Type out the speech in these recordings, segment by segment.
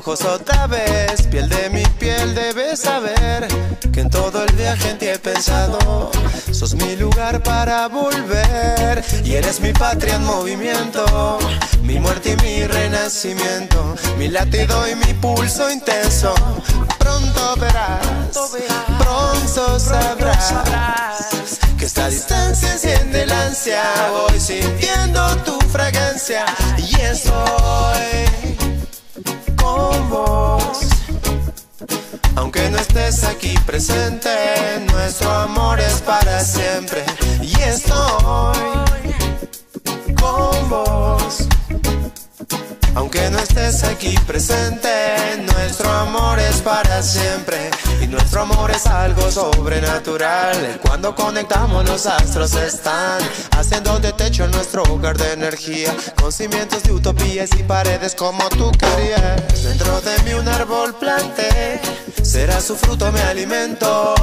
Ojos otra vez. Piel de mi piel debes saber que en todo el viaje en ti he pensado. Sos mi lugar para volver y eres mi patria en movimiento. Mi muerte y mi renacimiento, mi latido y mi pulso intenso. Pronto verás, pronto sabrás que esta distancia enciende el ansia. Voy sintiendo tu fragancia y estoy Aunque no estés aquí presente, nuestro amor es para siempre y estoy con vos. Aunque no estés aquí presente, nuestro amor es para siempre. Y nuestro amor es algo sobrenatural. Cuando conectamos los astros están haciendo de techo nuestro hogar de energía. Con cimientos de utopías y paredes como tú querías. Dentro de mí un árbol planté, será su fruto mi alimento.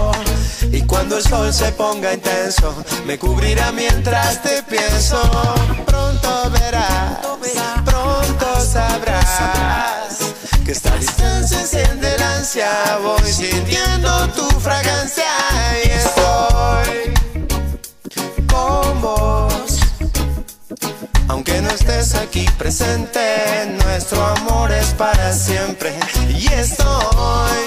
Y cuando el sol se ponga intenso, me cubrirá mientras te pienso. Pronto verás, pronto sabrás que esta distancia enciende el ansia. Voy sintiendo tu fragancia y estoy con vos. Aunque no estés aquí presente, nuestro amor es para siempre y estoy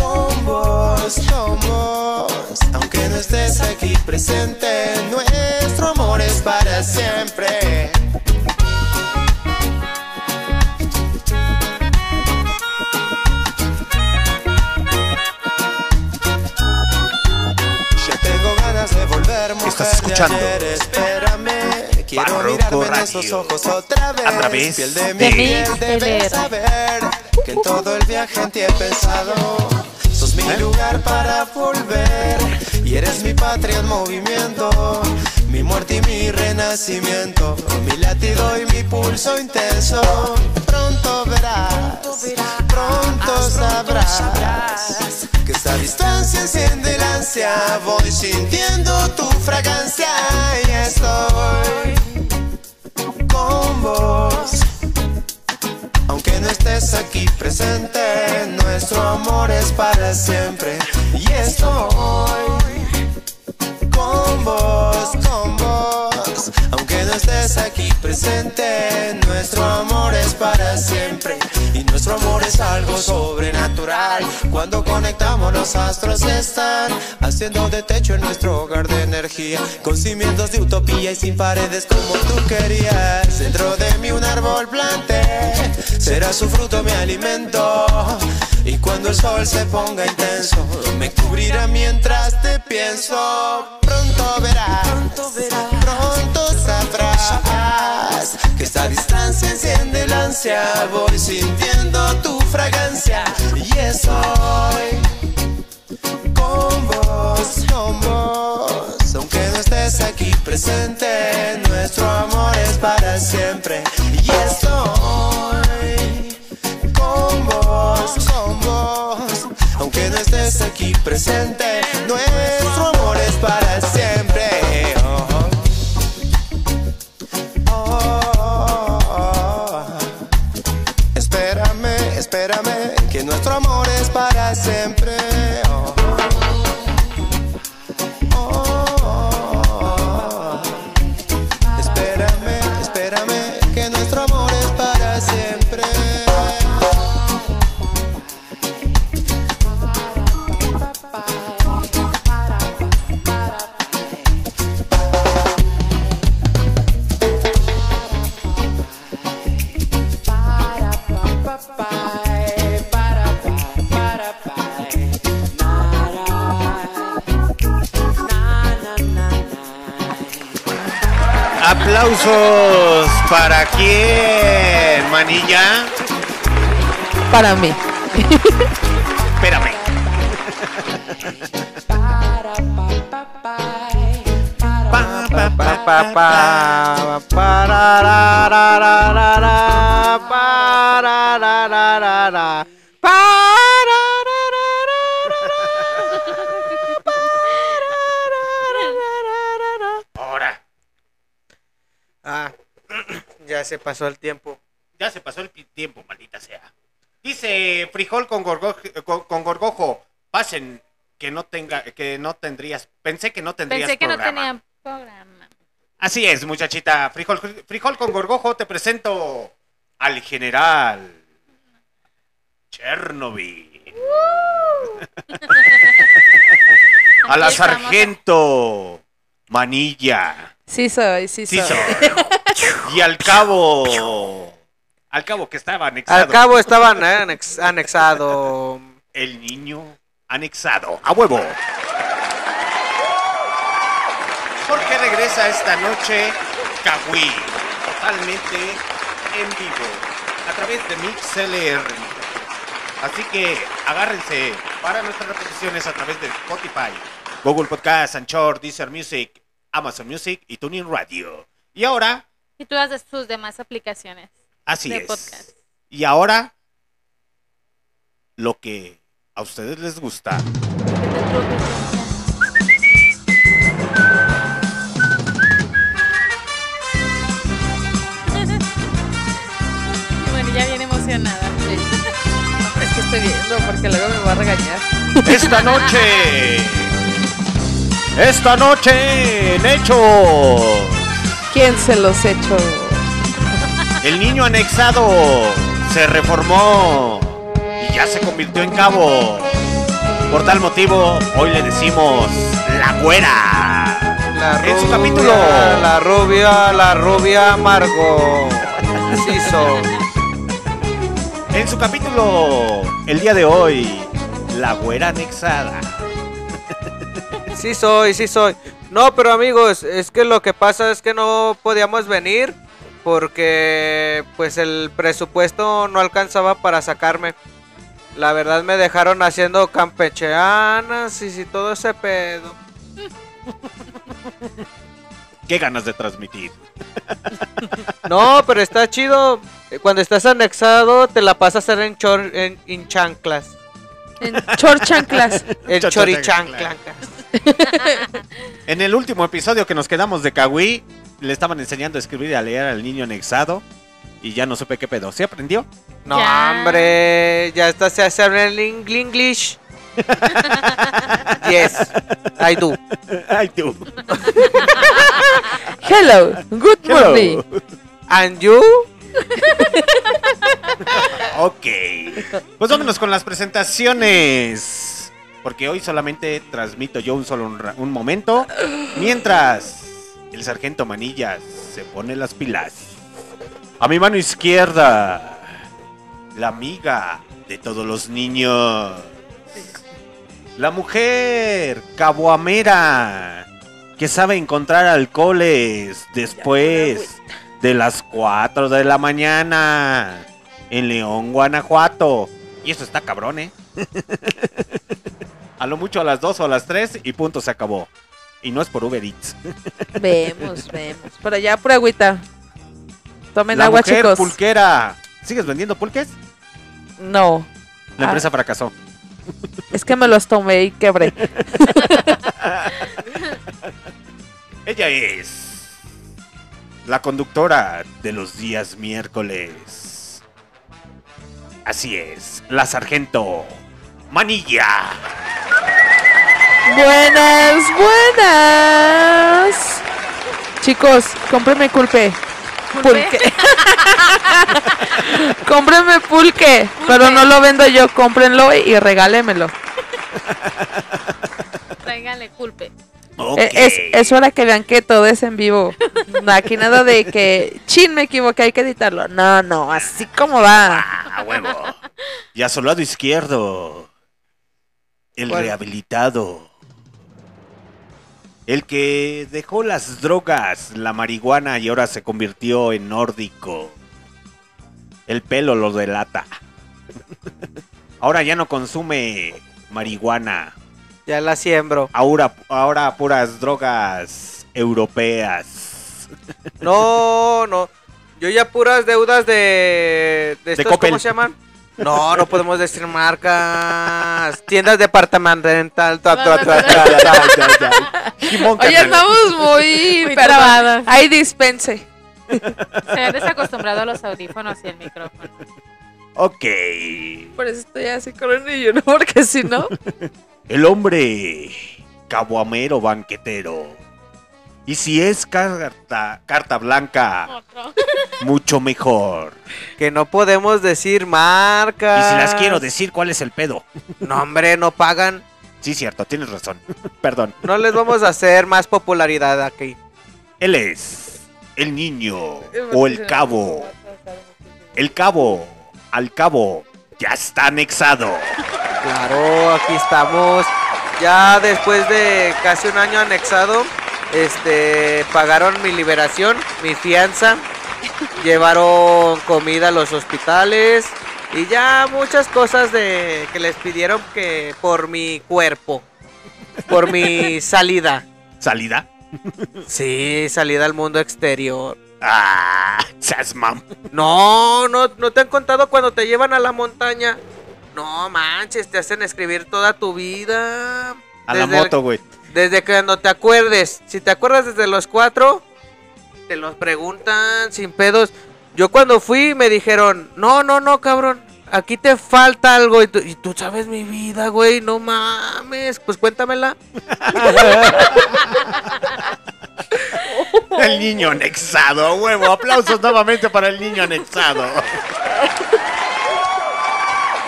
con vos, con vos. Aunque no estés aquí presente, nuestro amor es para siempre. Estás escuchando de ayer, espérame. Quiero Barroco mirarme en Radio. esos ojos otra vez. A través Piel de mi de piel debes LR. saber que en todo el viaje en ti he pensado. Mi lugar para volver y eres mi patria en movimiento. Mi muerte y mi renacimiento, mi latido y mi pulso intenso. Pronto verás, pronto sabrás que esta distancia enciende el ansia. Voy sintiendo tu fragancia y estoy con vos. No estés aquí presente, nuestro amor es para siempre. Y estoy con vos, con vos. Aunque no estés aquí presente, nuestro amor es para siempre. Y nuestro amor es algo sobrenatural. Cuando conectamos los astros están haciendo de techo en nuestro hogar de energía. Con cimientos de utopía y sin paredes como tú querías. Dentro de mí un árbol planté, será su fruto mi alimento. Y cuando el sol se ponga intenso, me cubrirá mientras te pienso. Pronto verás, pronto sabrás que esta distancia enciende el ansia. Voy sintiendo tu fragancia y estoy con vos, con vos. Aunque no estés aquí presente, nuestro amor es para siempre. Y estoy con vos, con vos. Aunque no estés aquí presente, es Aplausos para quién, manilla. Para mí. Espérame. Pa, pa, pa, pa, pa, pararararara, pararararara, pararararara. Ahora, Ah, ya se pasó el tiempo. ya se pasó el tiempo, maldita sea. Dice frijol con, gorgo- con, con gorgojo. Pasen que no tenga, que no tendrías. Pensé que no tendrías Pensé que no programa. tenía programa. Así es, muchachita. Frijol, frijol con gorgojo, te presento al general Chernobyl. a la sargento Manilla. Sí soy, sí soy. Sí, soy. Y al cabo. Al cabo que estaba anexado. Al cabo estaban eh, anex- anexado. El niño anexado. A huevo. Porque regresa esta noche Kawi. Totalmente en vivo. A través de MixLR. Así que agárrense para nuestras repeticiones a través de Spotify, Google Podcast, Anchor, Deezer Music, Amazon Music y Tuning Radio. Y ahora, Y todas sus demás aplicaciones así de es. podcast. Y ahora, lo que a ustedes les gusta. Bueno, ya bien emocionada. Es que estoy viendo porque luego me va a regañar. Esta noche. Esta noche en Hechos. ¿Quién se los echó? El niño anexado se reformó y ya se convirtió en cabo. Por tal motivo, hoy le decimos la güera. La En su rubia, capítulo. La rubia, la rubia Margo. Sí soy. En su capítulo, el día de hoy, la güera anexada. Sí soy, sí soy. No, pero amigos, es que lo que pasa es que no podíamos venir porque pues el presupuesto no alcanzaba para sacarme. La verdad me dejaron haciendo campechanas y si todo ese pedo. Qué ganas de transmitir. No, pero está chido. Cuando estás anexado te la pasas a hacer en, chor, en, en chanclas. En chorchanclas. El Chor- chorichanclas. En el último episodio que nos quedamos de Kawi, le estaban enseñando a escribir y a leer al niño anexado. Y ya no supe qué pedo. ¿Se aprendió? No, Ya. hombre, ya está, se hace hablar ing- English. yes, I do. Ay, tú. Hello, good morning. And you? Ok. Pues vámonos con las presentaciones. Porque hoy solamente transmito yo un solo un, momento. Mientras el sargento Manillas se pone las pilas. A mi mano izquierda, la amiga de todos los niños. La mujer caboamera que sabe encontrar alcoholes después de las 4 de la mañana en León, Guanajuato. Y eso está cabrón, ¿eh? a lo mucho a las 2 o a las 3 y punto se acabó. Y no es por Uber Eats. Vemos, vemos. Pero ya pura agüita. Tomen La agua, mujer chicos. pulquera. ¿Sigues vendiendo pulques? No, La Ah. empresa fracasó. es que me los tomé y quebré. Ella es la conductora de los días miércoles. Así es, la sargento Manilla. Buenas, buenas. Chicos, cómprenme culpe. Pulque. cómprenme pulque, pero no lo vendo yo, cómprenlo y regálemelo. Tráigale culpe. Ok. Eh, Es, es hora que vean que todo es en vivo. No, Aquí nada de que, chin, me equivoqué, hay que editarlo. No, no, así como va. A huevo. Y a su lado izquierdo, el ¿Cuál? rehabilitado. El que dejó las drogas, la marihuana y ahora se convirtió en nórdico. El pelo lo delata. Ahora ya no consume marihuana. Ya la siembro. Ahora, ahora puras drogas europeas. No, no. Yo ya puras deudas de. ¿De, estos, Coppel. ¿Cómo se llaman? No, no podemos decir marcas. Tiendas departamental. ta, ta, Oye, andamos muy, trabadas. Ahí dispense. Se han desacostumbrado a los audífonos y el micrófono. Ok. Por eso estoy así con el niño, ¿no? Porque si no. El hombre caguamero banquetero. Y si es carta, carta blanca, Otro. mucho mejor. Que no podemos decir Y marcas. si las quiero decir, ¿cuál es el pedo? No, hombre, no pagan. Sí, cierto, tienes razón. Perdón. No les vamos a hacer más popularidad aquí. Él es el niño o el cabo. El cabo, al cabo, ya está anexado. Claro, aquí estamos. Ya después de casi un año anexado, este, pagaron mi liberación, mi fianza, llevaron comida a los hospitales y ya muchas cosas de que les pidieron que por mi cuerpo, por mi salida. ¿Salida? Sí, salida al mundo exterior. Ah, seas mam. No, no, no te han contado cuando te llevan a la montaña. No manches, te hacen escribir toda tu vida. A la Desde moto, güey. Desde que cuando te acuerdes. Si te acuerdas desde los cuatro, te los preguntan sin pedos. Yo cuando fui me dijeron, no, no, no, cabrón. Aquí te falta algo. Y tú, y tú sabes mi vida, güey. No mames. Pues cuéntamela. El niño anexado, huevo. Aplausos nuevamente para el niño anexado.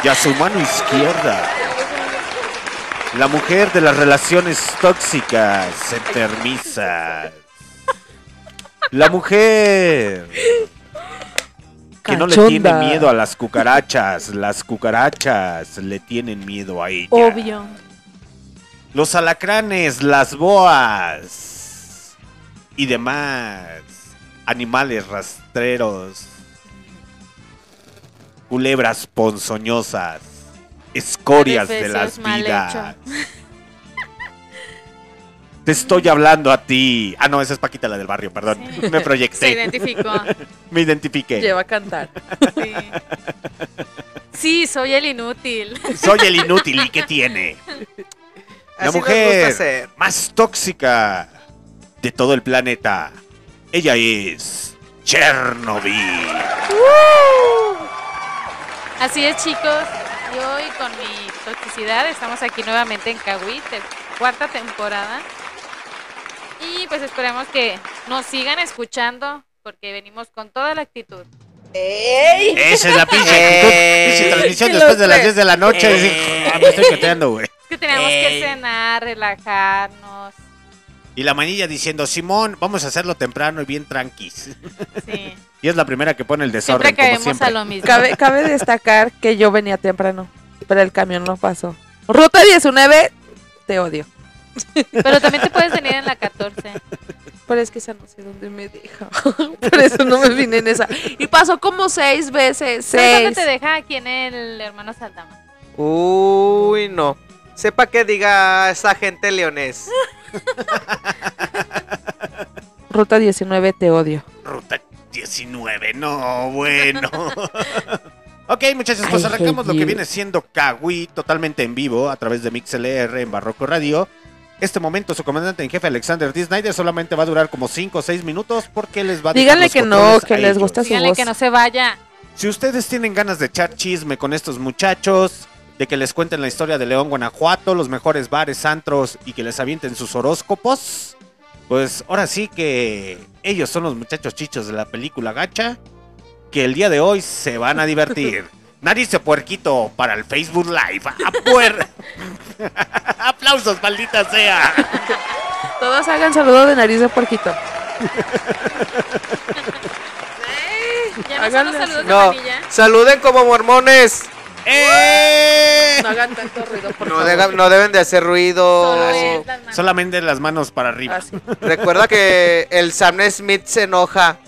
Y a su mano izquierda, la mujer de las relaciones tóxicas, enfermizas. La mujer que no le tiene miedo a las cucarachas. Las cucarachas le tienen miedo a ella. Obvio. Los alacranes, las boas y demás animales rastreros, culebras ponzoñosas, escorias de las vidas. Te estoy hablando a ti. Ah, no, esa es Paquita la del barrio, perdón. Sí. Me Se proyecté, identificó. me identifiqué. Lleva a cantar. Sí. Sí, soy el inútil. Soy el inútil y ¿qué tiene? La Así mujer más tóxica de todo el planeta. Ella es Chernobyl. Así es, chicos. Y hoy con mi toxicidad estamos aquí nuevamente en te- cuarta temporada. Y pues esperemos que nos sigan escuchando porque venimos con toda la actitud. Esa es la pinche actitud. Ey. Pinche transmisión después de las sé. 10 de la noche. Ey. Dice, "Ah, me estoy queteando, güey. Es que tenemos que Ey. cenar, relajarnos. Y la manilla diciendo, Simón, vamos a hacerlo temprano y bien tranquis. Sí. Y es la primera que pone el desorden, Siempre como caemos siempre. a lo mismo. Cabe, cabe destacar que yo venía temprano, pero el camión no pasó. Ruta 19, te odio. Pero también te puedes venir en la 14. Pero es que esa no sé dónde me deja. Por eso no me vine en esa. Y pasó como seis veces. ¿Sabes dónde Seis. te deja? Aquí en el hermano Saldama. Uy, no. Sepa que diga esa gente leonés. Ruta 19, te odio. Ruta 19, no, bueno. ok, muchachos, pues arrancamos lo que viene siendo Kawi totalmente en vivo a través de MixLR en Barroco Radio. Este momento, su comandante en jefe Alexander D. Snyder solamente va a durar como 5 o 6 minutos porque les va a Díganle que no, que les gusta su Díganle voz. que no se vaya. Si ustedes tienen ganas de echar chisme con estos muchachos, de que les cuenten la historia de León, Guanajuato, los mejores bares, antros y que les avienten sus horóscopos, pues ahora sí que ellos son los muchachos chichos de la película Gacha, que el día de hoy se van a divertir. Nariz de puerquito para el Facebook Live. ¡A puer- Aplausos, maldita sea. Todos hagan saludo de nariz de puerquito. Ya no Háganle saludos No, saluden como mormones. ¡Eh! No hagan tanto ruido, por No, favor. deja- no deben de hacer ruido. Solo es las manos. Solamente las manos para arriba. Así. Recuerda que el Sam Smith se enoja.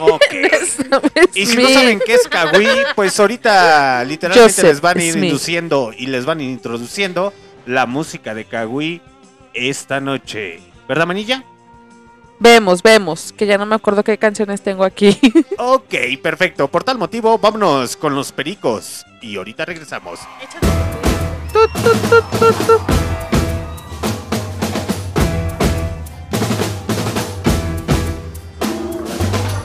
Ok. Y si no saben qué es Kawi, pues ahorita literalmente Joseph les van a ir Smith. induciendo y les van a ir introduciendo la música de Kawi esta noche. ¿Verdad, Manilla? Vemos, vemos, que ya no me acuerdo qué canciones tengo aquí. Ok, perfecto. Por tal motivo, vámonos con los pericos. Y ahorita regresamos.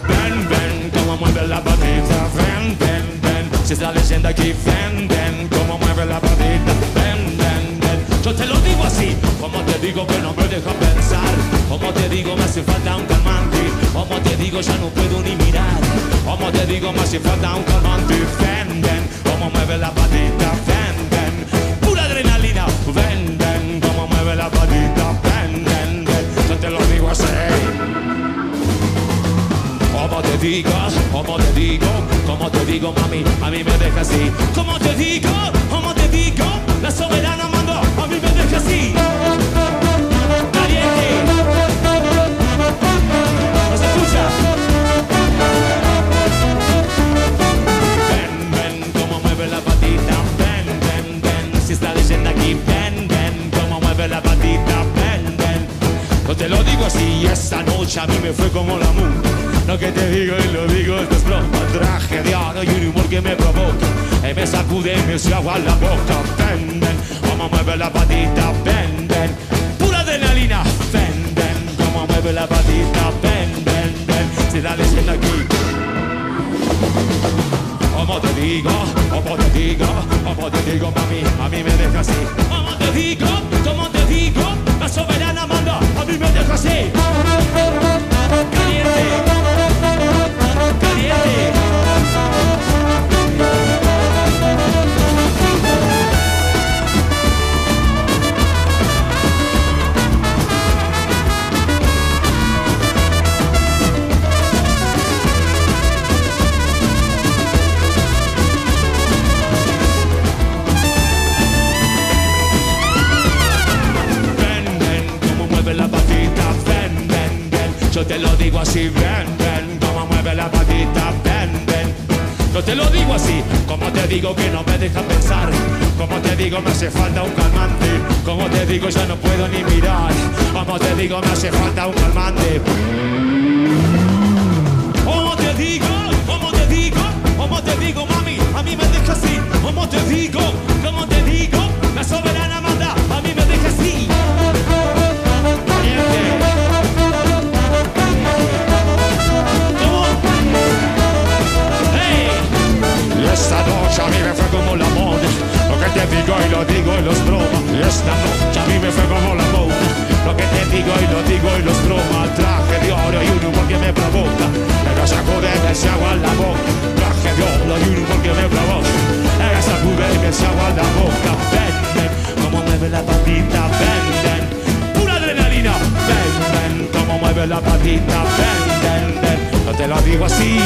Ven, ven, como mueve la patita, ven, ven, ven. Si está leyendo aquí, ven, ven, como mueve la patita, ven, ven, ven. Yo te lo digo así, como te digo que no me deja pensar, como te digo me hace falta un calmante, como te digo ya no puedo ni mirar, como te digo me hace falta un calmante, ven, ven, como mueve la patita, ven, ven. Pura adrenalina, ven, ven, como mueve la patita, ven, ven, ven. Yo te lo digo así. Como te digo, como te digo, como te digo, mami, a mí me deja así. Como te digo, como te digo, la soberana lo digo así, esta noche a mí me fue como la moon. Lo que te digo y lo digo esto es broma. Traje de oro y un humor que me provoca. Y me sacude y me hace agua la boca. Ven, ven, como mueve la patita, ven, ven. Pura adrenalina, ven, ven, como mueve la patita, ven, ven. Si la leyenda aquí. Como te digo, como te digo, como te digo, mami, a mí me deja así. Como te digo, como te digo, soberana manda, a mí me deja así. Caliente, caliente. Yo te lo digo así, ven, ven, como mueve la patita, ven, ven. Yo te lo digo así, como te digo que no me deja pensar, como te digo me hace falta un calmante, como te digo ya no puedo ni mirar, como te digo me hace falta un calmante. Como te digo, como te digo, como te digo, mami, a mí me deja así, como te digo, esta noche a mí me fue como la moda, lo que te digo y lo digo y los bromas. Traje de oro y un humor que me provoca, me sacude y me se agua la boca. Traje de oro y un humor que me provoca, me sacude y me se agua la boca. Ven, ven, como mueve la patita, ven, ven. Pura adrenalina, ven, ven, como mueve la patita, ven, ven, ven. No te lo digo así.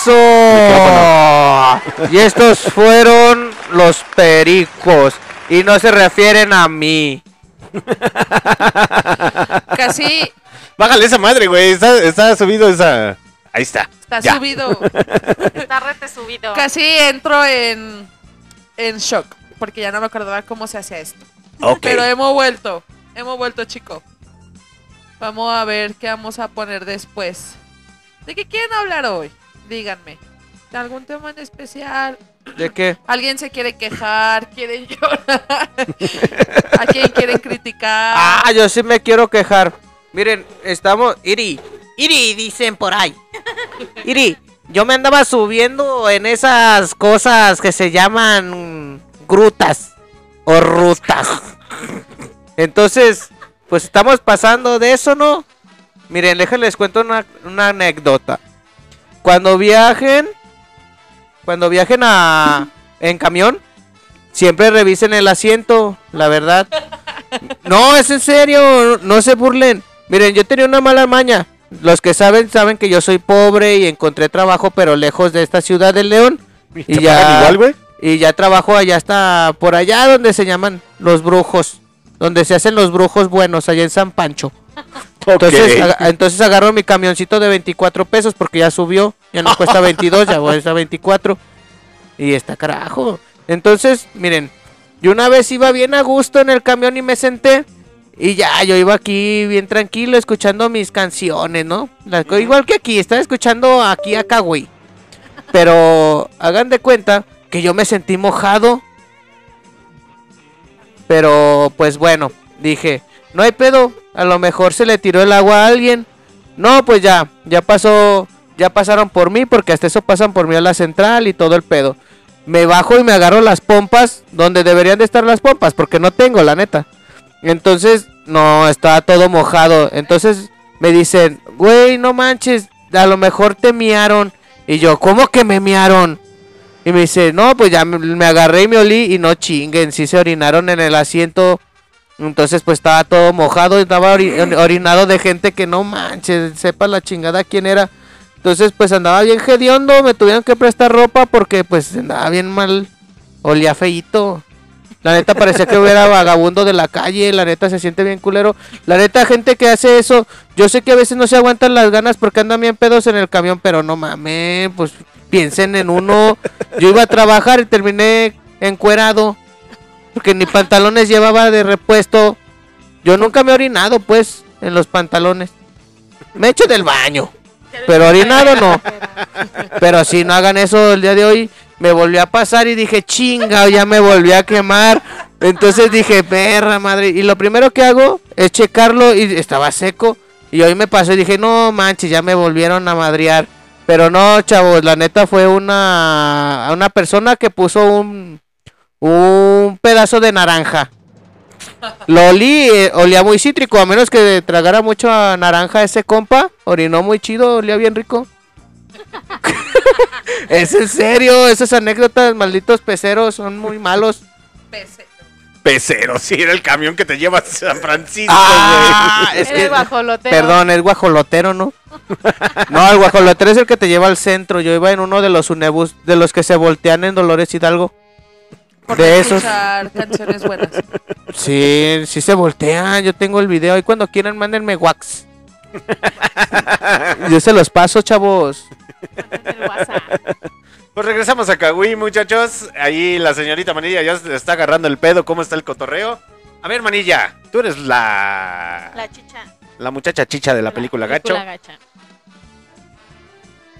¡Eso! Y estos fueron los pericos. Y no se refieren a mí. Casi Bájale esa madre, güey. Está, está subido esa. Ahí está. está Ya. subido. Está rete subido. Casi entro en, en shock. Porque ya no me acordaba cómo se hacía esto. Ok. Pero hemos vuelto. Hemos vuelto, chico. Vamos a ver qué vamos a poner después. ¿De qué quieren hablar hoy? Díganme. ¿De algún tema en especial? ¿De qué? ¿Alguien se quiere quejar? ¿Quieren llorar? ¿A quién quieren criticar? Ah, yo sí me quiero quejar. Miren, estamos. Iri, Iri, dicen por ahí. Iri, yo me andaba subiendo en esas cosas que se llaman grutas o rutas. Entonces, pues estamos pasando de eso, ¿no? Miren, déjenles cuento una, una anécdota. Cuando viajen, cuando viajen a en camión, siempre revisen el asiento, la verdad. No, es en serio, no se burlen. Miren, yo tenía una mala maña. Los que saben, saben que yo soy pobre y encontré trabajo, pero lejos de esta ciudad del León. ¿Y ya- igual, güey? Y ya trabajo allá hasta por allá donde se llaman los brujos. Donde se hacen los brujos buenos, allá en San Pancho. Entonces, entonces agarro mi camioncito de 24 pesos porque ya subió. Ya no cuesta 22, ya cuesta 24. Y está carajo. Entonces, miren, yo una vez iba bien a gusto en el camión y me senté. Y ya, yo iba aquí bien tranquilo escuchando mis canciones, ¿no? Las igual que aquí, estaba escuchando aquí a Kawi. Pero hagan de cuenta que yo me sentí mojado. Pero pues bueno, dije, no hay pedo, a lo mejor se le tiró el agua a alguien. No, pues ya, ya pasó, ya pasaron por mí, porque hasta eso pasan por mí a la central y todo el pedo. Me bajo y me agarro las pompas donde deberían de estar las pompas, porque no tengo, la neta. Entonces, no, estaba todo mojado. Entonces me dicen, güey, no manches, a lo mejor te miaron. Y yo, ¿cómo que me miaron? Y me dice, no, pues ya me, agarré y me olí y no chinguen, sí se orinaron en el asiento. Entonces pues estaba todo mojado, estaba ori- orinado de gente que no manches, sepa la chingada quién era. Entonces pues andaba bien hediondo, me tuvieron que prestar ropa porque pues andaba bien mal, olía feíto. La neta parecía que hubiera vagabundo de la calle, la neta se siente bien culero. La neta gente que hace eso, yo sé que a veces no se aguantan las ganas porque andan bien pedos en el camión, pero no mames, pues piensen en uno. Yo iba a trabajar y terminé encuerado. Porque ni pantalones llevaba de repuesto. Yo nunca me he orinado, pues, en los pantalones. Me echo del baño. Pero orinado no. Pero si no hagan eso el día de hoy, me volvió a pasar y dije, chinga, ya me volví a quemar. Entonces dije, perra madre. Y lo primero que hago es checarlo y estaba seco. Y hoy me pasó y dije, no manches, ya me volvieron a madrear. Pero no, chavos, la neta fue una, una persona que puso un, un pedazo de naranja. Lo olí, eh, olía muy cítrico, a menos que tragara mucho a naranja ese compa. Orinó muy chido, olía bien rico. es en serio, esas anécdotas, malditos peceros, son muy malos. Pecero, sí, era el camión que te lleva a San Francisco, Ah, güey. es que- guajolotero. Perdón, es guajolotero, ¿no? No, el guajolotero es el que te lleva al centro. Yo iba en uno de los unebus, de los que se voltean en Dolores Hidalgo. Por De esos. canciones buenas. Sí, sí se voltean. Yo tengo el video y cuando quieran mándenme wax. Yo se los paso, chavos. El WhatsApp. Pues regresamos a Cahuí, muchachos. Ahí la señorita Manilla ya se está agarrando el pedo. ¿Cómo está el cotorreo? A ver, Manilla, tú eres la... La chicha. La muchacha chicha de la película Gacho. película gacha.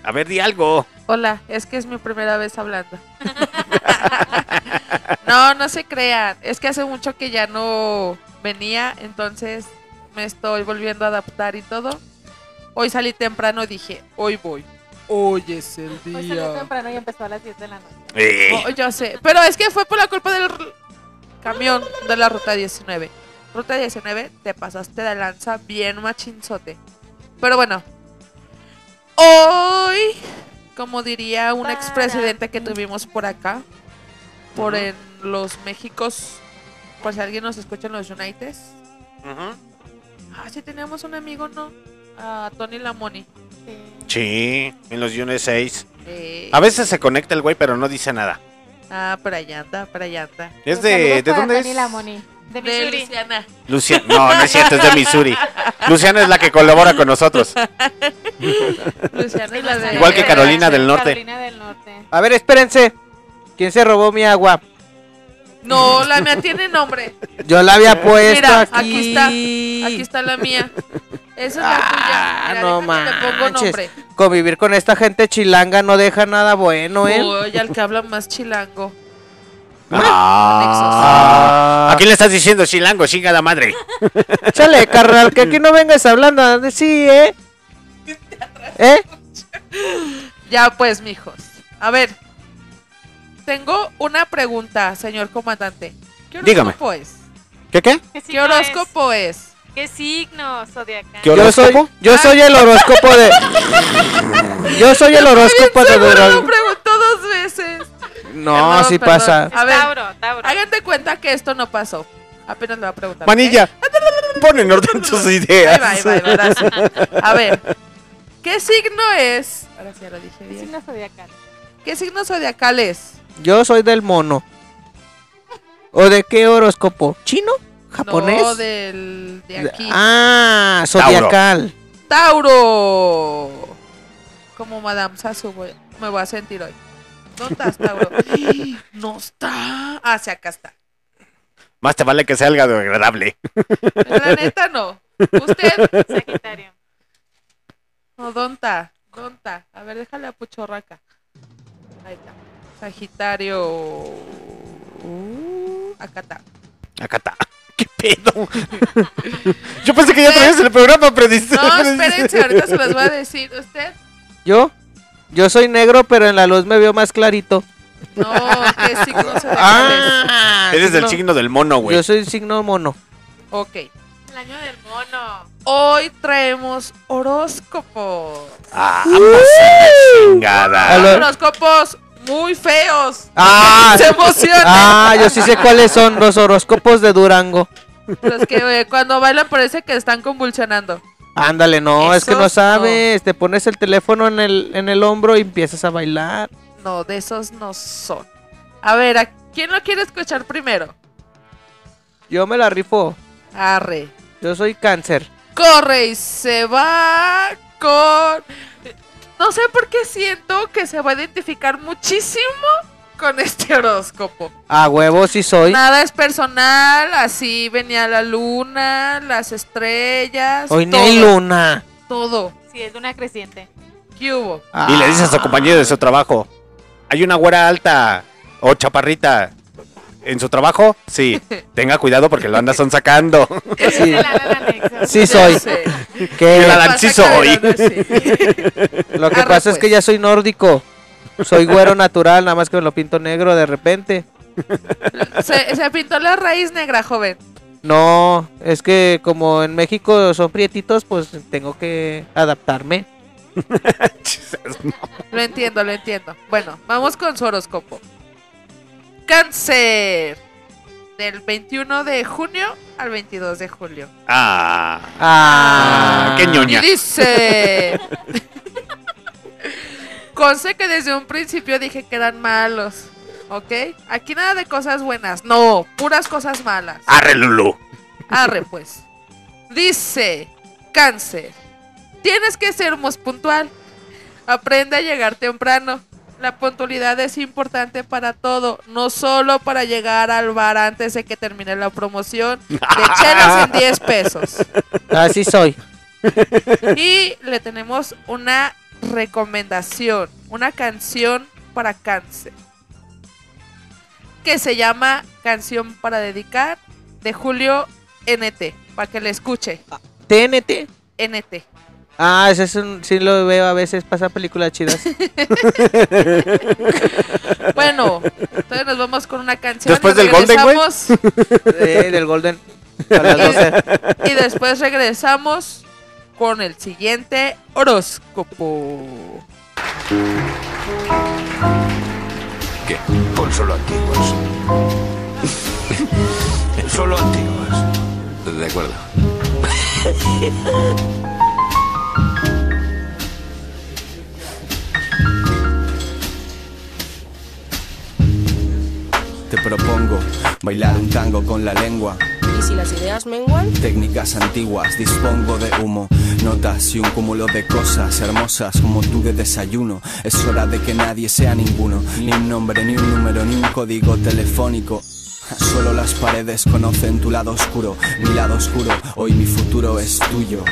A ver, di algo. Hola, es que es mi primera vez hablando. no, no se crean. Es que hace mucho que ya no venía, entonces me estoy volviendo a adaptar y todo. Hoy salí temprano, dije, hoy voy. Hoy es el Pues salió día. temprano y empezó a las 10 de la noche. Eh, Oh, yo sé, pero es que fue por la culpa del camión de la ruta 19. Ruta 19, te pasaste de lanza bien machinzote. Pero bueno, hoy, como diría un Para expresidente que tuvimos por acá, por en los Méxicos, por si alguien nos escucha en los Uniteds. ujú. Ah, sí teníamos un amigo, ¿no? A Tony Lamoni. Sí. Sí, en los Yunes 6. Eh, A veces se conecta el güey, pero no dice nada. ah, para allá anda, para allá anda. Es de... ¿De dónde Dani es? Lamoni. De De Missouri. Luciana. Luciana. No, no es cierto, es de Missouri. Luciana es la que colabora con nosotros. Luciana es la de- Igual que Carolina del Norte. Carolina del Norte. A ver, espérense. ¿Quién se robó mi agua? No, la mía tiene nombre. Yo la había puesto Mira, aquí. aquí está. Aquí está la mía. Esa es la tuya. Ah, Mira, no déjame, te pongo manches. nombre. Convivir con esta gente chilanga no deja nada bueno, ¿eh? Uy, al que habla más chilango. Ah. ¿A quién le estás diciendo chilango, chingada madre? Chale, carnal, que aquí no vengas hablando de sí, ¿eh? ¿Eh? Ya pues, mijos. A ver. Tengo una pregunta, señor comandante. ¿Qué Dígame. horóscopo es? ¿Qué qué? ¿Qué ¿Qué signo horóscopo es? es? ¿Qué signo zodiacal? ¿Qué Yo soy, horóscopo? yo soy el horóscopo de. Yo soy el horóscopo de Seguro. Dos veces. No, Perdón, así perdón. pasa. A ver. Tauro, Tauro. Hagan de cuenta que esto no pasó. Apenas le voy a preguntar. Manilla, pon en orden tus Ahí ideas. va, ahí va, ahí va, ahora sí. A ver. ¿Qué signo es? Ahora sí ya lo dije ¿Qué signo zodiacal? ¿Qué signo zodiacal es? Yo soy del mono. ¿O de qué horóscopo? ¿Chino? ¿Japonés? No, del, de aquí. Ah, zodiacal. Tauro. Como Madame Sasu voy- me voy a sentir hoy. ¿Dónde estás, Tauro? No está. Ah, sí, acá está. Más te vale que sea algo agradable. La neta no. Usted. Sagitario. No. ¿Dónde está? A ver, déjale a Puchorraca. Ahí está. Sagitario. Uh, acá está. Acá está. ¿Qué pedo? Yo pensé que ya traías el programa predis- No, espérense, ahorita se los voy a decir. ¿Usted? ¿Yo? Yo soy negro, pero en la luz me veo más clarito. No, ¿qué signo Ah, Eres del signo- signo del mono, güey. Yo soy signo mono. Ok. El año del mono. Hoy traemos horóscopos. Ah, chingada. Aló. Horóscopos muy feos. Ah, Se emocionan. ah, yo sí sé cuáles son los horóscopos de Durango. Los que eh, cuando bailan parece que están convulsionando. Ándale, no, es que no sabes. Te pones el teléfono en el, en el hombro y empiezas a bailar. No, de esos no son. A ver, ¿a quién lo quiere escuchar primero? Yo me la rifo. Arre. Yo soy cáncer. Corre y se va con... No sé por qué siento que se va a identificar muchísimo con este horóscopo. A huevo sí soy. Nada es personal, así venía la luna, las estrellas. Hoy ni todo, hay luna. Todo. Sí, es luna creciente. ¿Qué hubo? Y le dices a su compañero de su trabajo, hay una güera alta o chaparrita en su trabajo, sí, tenga cuidado porque lo andas son sacando. Sí, sí soy. Que sí soy. Lo que pasa es que pues. ya soy nórdico. Soy güero natural, nada más que me lo pinto negro de repente. Se, se pintó la raíz negra, joven. No, es que como en México son prietitos, pues tengo que adaptarme. Lo entiendo, lo entiendo. Bueno, vamos con su horóscopo. Cáncer. Del 21 de junio al 22 de julio. Ah, Ah, qué Y ñoña. dice... Conste que desde un principio dije que eran malos. ¿Ok? Aquí nada de cosas buenas. No, puras cosas malas. Arre, Lulu. Arre, pues. Dice, cáncer. Tienes que ser más puntual. Aprende a llegar temprano. La puntualidad es importante para todo, no solo para llegar al bar antes de que termine la promoción de chelas en 10 pesos. Así soy. Y le tenemos una recomendación, una canción para cáncer. Que se llama Canción para dedicar de Julio NT, para que le escuche. TNT. NT. Ah, ese es un, sí lo veo a veces, pasa películas chidas. Bueno, entonces nos vamos con una canción. Después y del Golden, güey. regresamos- del Golden. A las 12. Y después regresamos con el siguiente horóscopo. ¿Qué? Pon solo antiguos. solo antiguos. De acuerdo. Te propongo bailar un tango con la lengua. ¿Y si las ideas menguan? Técnicas antiguas, dispongo de humo, notas y un cúmulo de cosas hermosas como tú de desayuno. Es hora de que nadie sea ninguno, ni un nombre, ni un número, ni un código telefónico. Solo las paredes conocen tu lado oscuro, mi lado oscuro, hoy mi futuro es tuyo.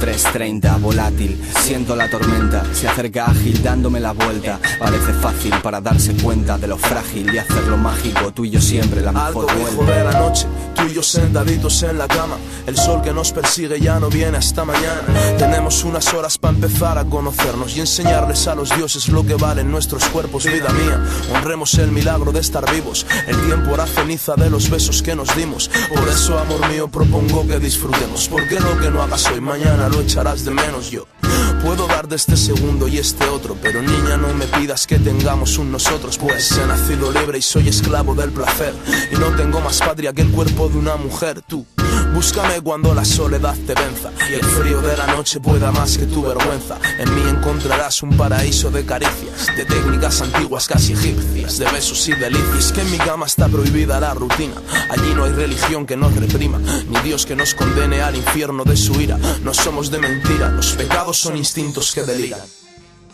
3.30, volátil, siento la tormenta, se acerca ágil dándome la vuelta. Parece fácil para darse cuenta de lo frágil y hacerlo mágico, tú y yo siempre la Algo mejor viejo vuelta. de la noche, tú y yo sentaditos en la cama. El sol que nos persigue ya no viene hasta mañana. Tenemos unas horas para empezar a conocernos y enseñarles a los dioses lo que valen nuestros cuerpos, vida mía. Honremos el milagro de estar vivos. El tiempo hará ceniza de los besos que nos dimos. Por eso, amor mío, propongo que disfrutemos. Porque lo que no hagas hoy, mañana lo echarás de menos yo. Puedo dar de este segundo y este otro, pero niña no me pidas que tengamos un nosotros, pues he nacido libre y soy esclavo del placer. Y no tengo más patria que el cuerpo de una mujer, tú. Búscame cuando la soledad te venza y el frío de la noche pueda más que tu vergüenza. En mí encontrarás un paraíso de caricias, de técnicas antiguas casi egipcias, de besos y delicias. Que en mi cama está prohibida la rutina. Allí no hay religión que nos reprima, ni Dios que nos condene al infierno de su ira. No somos de mentira, los pecados son instintos que deliran.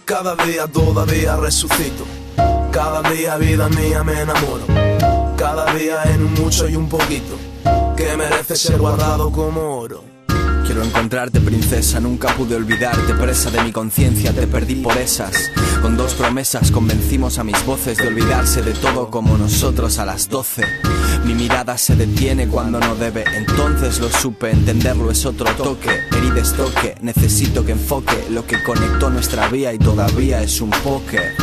Cada día todavía resucito. Cada día vida mía me enamoro. Cada día en un mucho y un poquito. Que merece ser guardado como oro. Quiero encontrarte, princesa, nunca pude olvidarte, presa de mi conciencia, te perdí por esas. Con dos promesas convencimos a mis voces de olvidarse de todo como nosotros a las doce. Mi mirada se detiene cuando no debe, entonces lo supe, entenderlo es otro toque. Herida estoque, necesito que enfoque lo que conectó nuestra vía y todavía es un póker.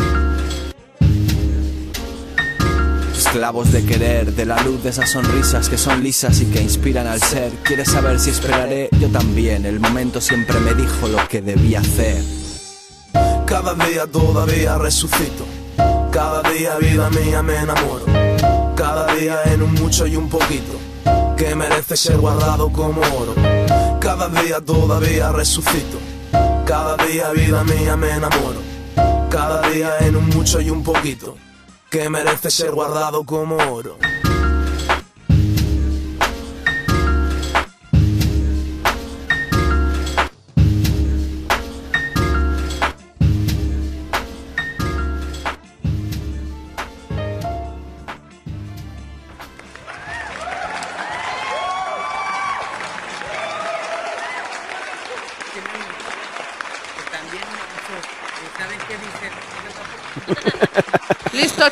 Esclavos de querer, de la luz de esas sonrisas que son lisas y que inspiran al ser. ¿Quieres saber si esperaré? Yo también. El momento siempre me dijo lo que debía hacer. Cada día todavía resucito. Cada día vida mía me enamoro. Cada día en un mucho y un poquito. Que merece ser guardado como oro. Cada día todavía resucito. Cada día vida mía me enamoro. Cada día en un mucho y un poquito. Que merece ser guardado como oro.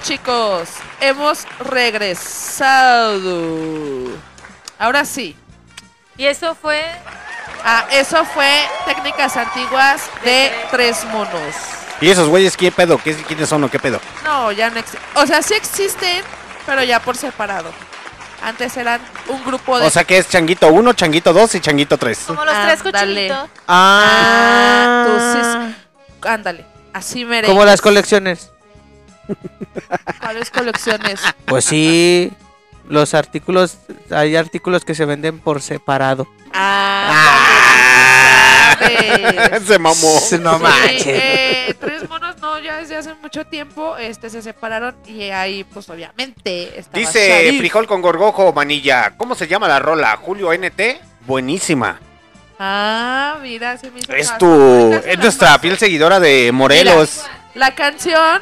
Chicos. Hemos regresado. Ahora sí. Y eso fue. Ah, eso fue técnicas antiguas de tres monos. ¿Y esos güeyes qué pedo? ¿Qué, ¿Quiénes son o qué pedo? No, ya no existen. O sea, sí existen, pero ya por separado. Antes eran un grupo de. O sea que es Changuito 1, Changuito 2 y Changuito 3. Como los tres Ándale. cochinitos. Ah, entonces, ándale. Así merengues. Como las colecciones. ¿Cuáles colecciones? Pues sí, los artículos, hay artículos que se venden por separado. Ah, ¿sabes? Se mamó. No Sí, manches. eh, tres monos no, ya desde hace mucho tiempo este, se separaron y ahí pues obviamente Dice Sharif. Frijol con Gorgojo, manilla. ¿Cómo se llama la rola? Julio NT. Buenísima. Ah, mira, se me hizo Es tu. Se Es nuestra fiel seguidora de Morelos. La canción,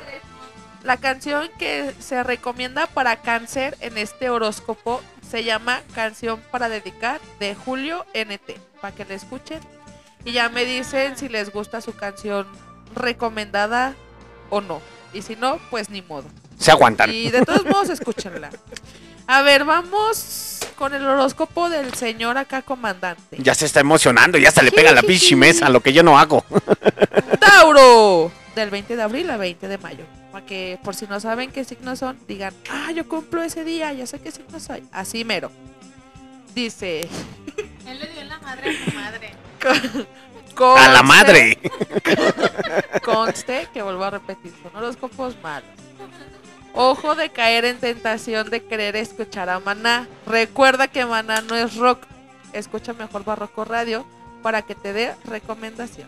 la canción que se recomienda para cáncer en este horóscopo se llama Canción para dedicar de Julio NT, para que la escuchen y ya me dicen si les gusta su canción recomendada o no. Y si no, pues ni modo. Se aguantan. Y de todos modos, escúchenla. A ver, vamos con el horóscopo del señor acá comandante. Ya se está emocionando, ya se le pega la pinche mesa, lo que yo no hago. Tauro, del 20 de abril al 20 de mayo. Para que por si no saben qué signos son, digan, ah, yo cumplo ese día, ya sé qué signo soy. Así mero. Dice, Él le dio en la madre a su madre. conste- A la madre. Conste que vuelvo a repetir, son horóscopos malos. Ojo de caer en tentación de querer escuchar a Maná. Recuerda que Maná no es rock. Escucha mejor Barroco Radio para que te dé recomendación.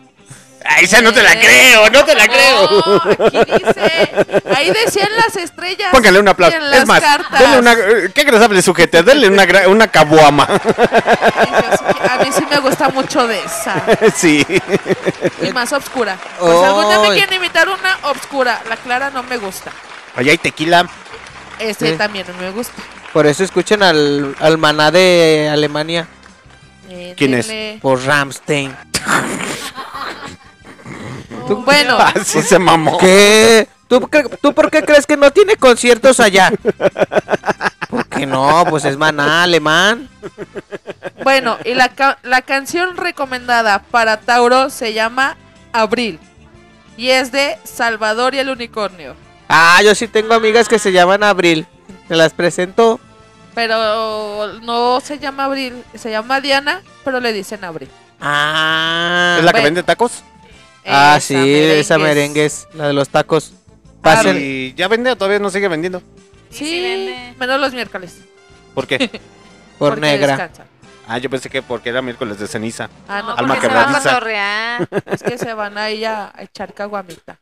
Ay, esa no te la creo, no te la creo. No, aquí dice, ahí decían las estrellas. Póngale un aplauso. y en las Es más, cartas. denle una, eh, qué agradable sujete, denle una, una cabuama. A mí sí me gusta mucho de esa. sí. Y más obscura. Pues si algún día me quieren invitar una obscura. La clara no me gusta. Oye, hay tequila. Este Sí. también no me gusta. Por eso escuchen al, al maná de Alemania. ¿Quién es? Por Ramstein. Bueno, Así se mamó. ¿Qué? ¿Tú, cre- ¿Tú por qué crees que no tiene conciertos allá? Porque no, pues es maná alemán. bueno, y la, ca- la canción recomendada para Tauro se llama Abril. Y es de Salvador y el Unicornio. Ah, yo sí tengo amigas que se llaman Abril. Te las presento. Pero no se llama Abril, se llama Diana, pero le dicen Abril. Ah. ¿Es la que Bueno. vende tacos? Ah, Esa sí, merengues. esa merengues, la de los tacos. Pasen. ¿Y ya vende o todavía no sigue vendiendo? Sí, menos los miércoles. ¿Por qué? Por porque negra. Ah, yo pensé que porque era miércoles de ceniza. Ah, no, Alma porque se va a quebradiza. cotorrear. Es que se van ahí a, a echar caguamita.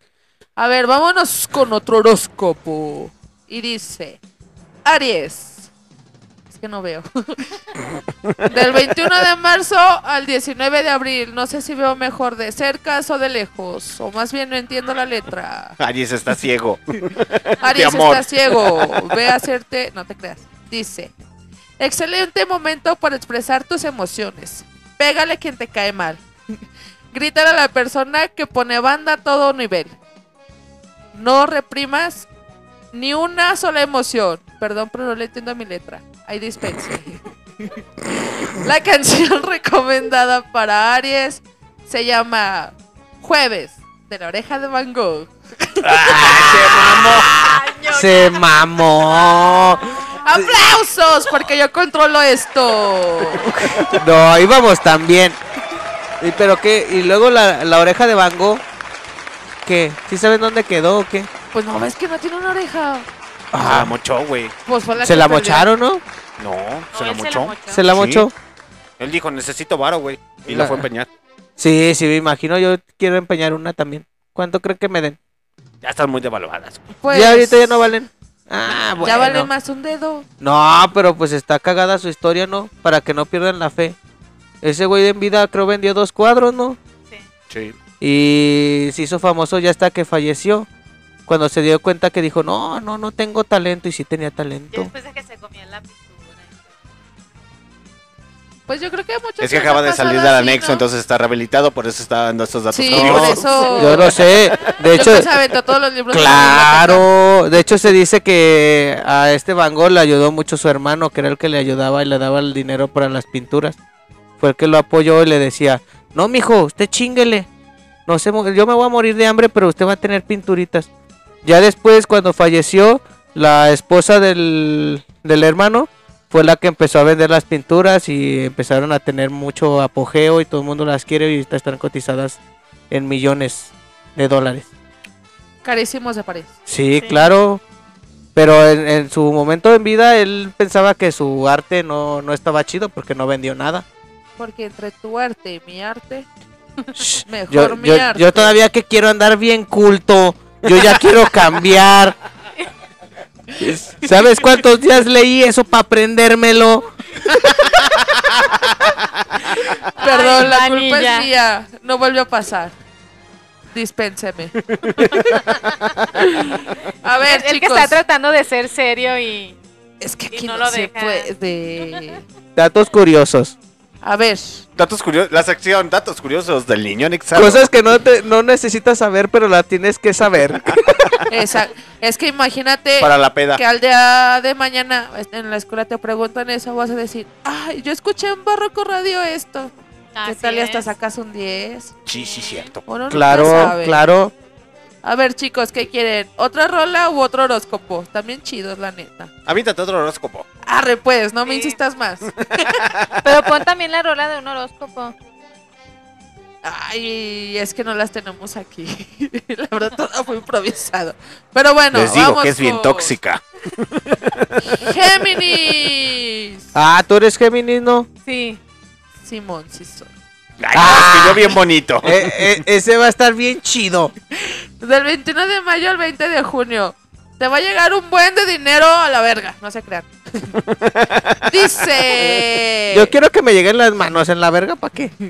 A ver, vámonos con otro horóscopo. Y dice, Aries. Que no veo. Del 21 de marzo al 19 de abril. No sé si veo mejor de cerca o de lejos. O más bien no entiendo la letra. Aries está ciego. Aries está ciego. Ve a hacerte. No te creas. Dice: Excelente momento para expresar tus emociones. Pégale quien te cae mal. Grítale a la persona que pone banda a todo nivel. No reprimas ni una sola emoción. Perdón, pero no le entiendo a mi letra. Ahí dispense. La canción recomendada para Aries se llama Jueves de la oreja de Van Gogh. Se mamó. ¡Aplausos! Porque yo controlo esto. No, íbamos también. ¿Y pero qué? ¿Y luego la, la oreja de Van Gogh? ¿Qué? ¿Sí saben dónde quedó o qué? Pues no, ves que no tiene una oreja. Se la mochó, güey. Pues fue la Se que la perdió. mocharon, ¿no? No, se la él se la mochó. mochó. Se la Sí. mochó. Él dijo, necesito varo, güey. Y la La- fue a empeñar. Sí, sí, me imagino. Yo quiero empeñar una también. ¿Cuánto creen que me den? Ya están muy devaluadas. Pues, ya ahorita ya no valen. Ah, bueno. Ya vale más un dedo. No, pero pues está cagada su historia, ¿no? Para que no pierdan la fe. Ese güey en vida creo vendió dos cuadros, ¿no? Sí. Y se hizo famoso ya hasta que falleció. Cuando se dio cuenta que dijo, no, no, no tengo talento. Y sí tenía Y talento. después de que se comía la pintura. Pues yo creo que muchos Es que acaba de salir del así, anexo, ¿no? entonces está rehabilitado, por eso está dando estos datos Sí, por eso. Yo no sé. De hecho, Yo que se aventó todos los libros. de la claro. De hecho, se dice que a este Van Gogh le ayudó mucho su hermano, que era el que le ayudaba y le daba el dinero para las pinturas. Fue el que lo apoyó y le decía, no, mijo, usted chinguele. No sé, yo me voy a morir de hambre, pero usted va a tener pinturitas. Ya después, cuando falleció, la esposa del, del hermano fue la que empezó a vender las pinturas y empezaron a tener mucho apogeo y todo el mundo las quiere y están cotizadas en millones de dólares. Carísimos de París. Sí, claro. Pero en, en su momento en vida él pensaba que su arte no, no estaba chido porque no vendió nada. Porque entre tu arte y mi arte, mejor Yo, mi yo, arte. yo todavía que quiero andar bien culto. Yo ya quiero cambiar. ¿Sabes cuántos días leí eso para aprendérmelo? Perdón, Ay, la culpa es mía. No vuelve a pasar. Dispénseme. a ver, el que chicos. está tratando de ser serio y. Es que y aquí no no, lo se deja. puede. Datos curiosos. A ver, Datos curiosos, la sección Datos curiosos del niño anexado. Cosas que no, te, no necesitas saber, pero la tienes que saber. esa, es que imagínate Para la peda. que al día de mañana este, en la escuela te preguntan eso, vas a decir, ay, yo escuché en Barroco Radio esto. ¿Qué Así tal y hasta sacas un 10? Sí, sí, cierto. Uno claro, sabe. claro. A ver, chicos, ¿qué quieren? ¿Otra rola u otro horóscopo? También chidos, la neta. Avítate otro horóscopo. Arre, pues, no me Sí. insistas más. Pero pon también la rola de un horóscopo. Ay, es que no las tenemos aquí. La verdad, todo fue improvisado. Pero bueno, Les digo vamos que es bien con tóxica. Géminis. Ah, tú eres Géminis, ¿no? Sí. Simón, sí soy. Ay, no, bien bonito. Eh, eh, ese va a estar bien chido. Del 21 de mayo al 20 de junio. Te va a llegar un buen de dinero a la verga, no se crean. Dice. Yo quiero que me lleguen las manos en la verga, ¿para qué?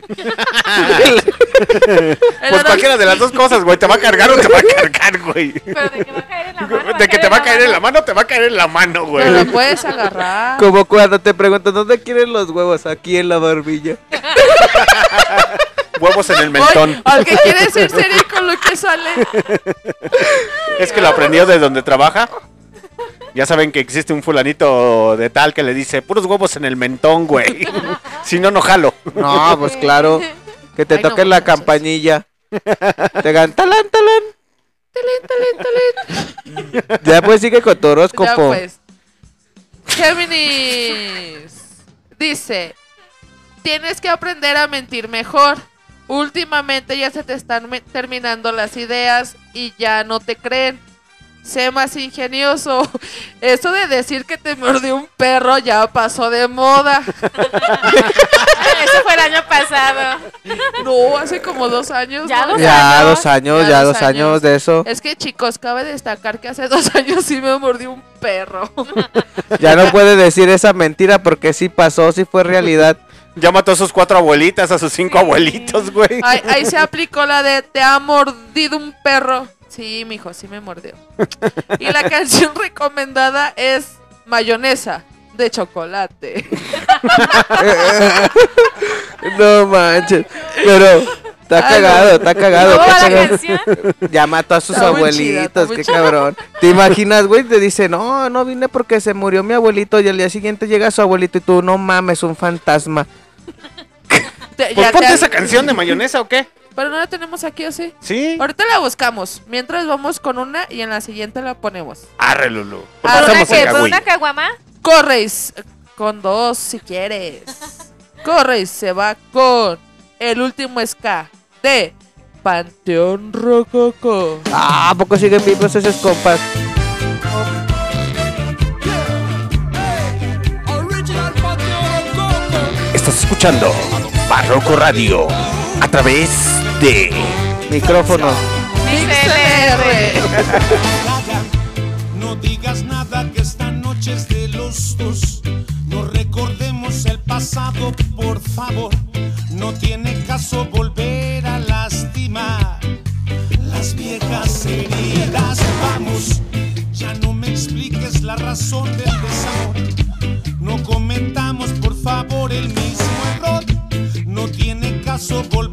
Pues cualquiera de las dos cosas, güey. Te va a cargar o te va a cargar, güey. Pero de que va a caer en la mano. De que te va a caer en la mano, te va a caer en la mano, güey. Pero lo puedes agarrar. Como cuando te preguntan, ¿dónde quieren los huevos? Aquí en la barbilla. Huevos en el mentón. Al que quiere ser serio con lo que sale. Es que lo aprendió de donde trabaja. Ya saben que existe un fulanito de tal que le dice puros huevos en el mentón, güey. si no, no jalo. No, pues claro. Que te Ay, no, toquen la campanilla. Te hagan talán, talán. Ya pues sigue con tu Ya horóscopo. pues. Géminis. Dice, tienes que aprender a mentir mejor. Últimamente ya se te están terminando las ideas y ya no te creen. Sé más ingenioso. Eso de decir que te mordió un perro ya pasó de moda. Eso fue el año pasado. No, hace como dos años. Ya ¿no? dos Ya años. dos años, ya, dos años de eso. Es que chicos, cabe destacar que hace dos años sí me mordió un perro. Ya no puede decir esa mentira porque sí pasó, sí fue realidad. Ya mató a sus cuatro abuelitas, a sus cinco abuelitos, güey. Ahí, ahí se aplicó la de te ha mordido un perro. Sí, mijo, sí me mordió. Y la canción recomendada es Mayonesa de chocolate. No manches. Pero está cagado, no. está cagado. ¿Cómo qué va la cagado. canción? Ya mató a sus Está chida, está abuelitos, qué cabrón. ¿Te imaginas, güey? Te dice, no, no vine porque se murió mi abuelito y al día siguiente llega su abuelito y tú, no mames, un fantasma. Te- Pues ya- ponte esa canción de mayonesa o qué? Pero no la tenemos aquí, ¿o sí? Sí. Ahorita la buscamos. Mientras vamos con una y en la siguiente la ponemos. Arre, Lulu. ¿Por ¿Por una, caguama? Corre y s- con dos si quieres. Corre y se va con el último ska de Panteón Rococo. Ah, ¿a poco siguen vivos esos compas? Estás escuchando Barroco Radio a través de Micrófono. No digas nada que esta noche es de los dos. No recordemos el pasado, por favor. No tiene caso volver a lastimar las viejas heridas. Vamos, ya no me expliques la razón del desamor. No cometamos, por el mismo error. No tiene caso volver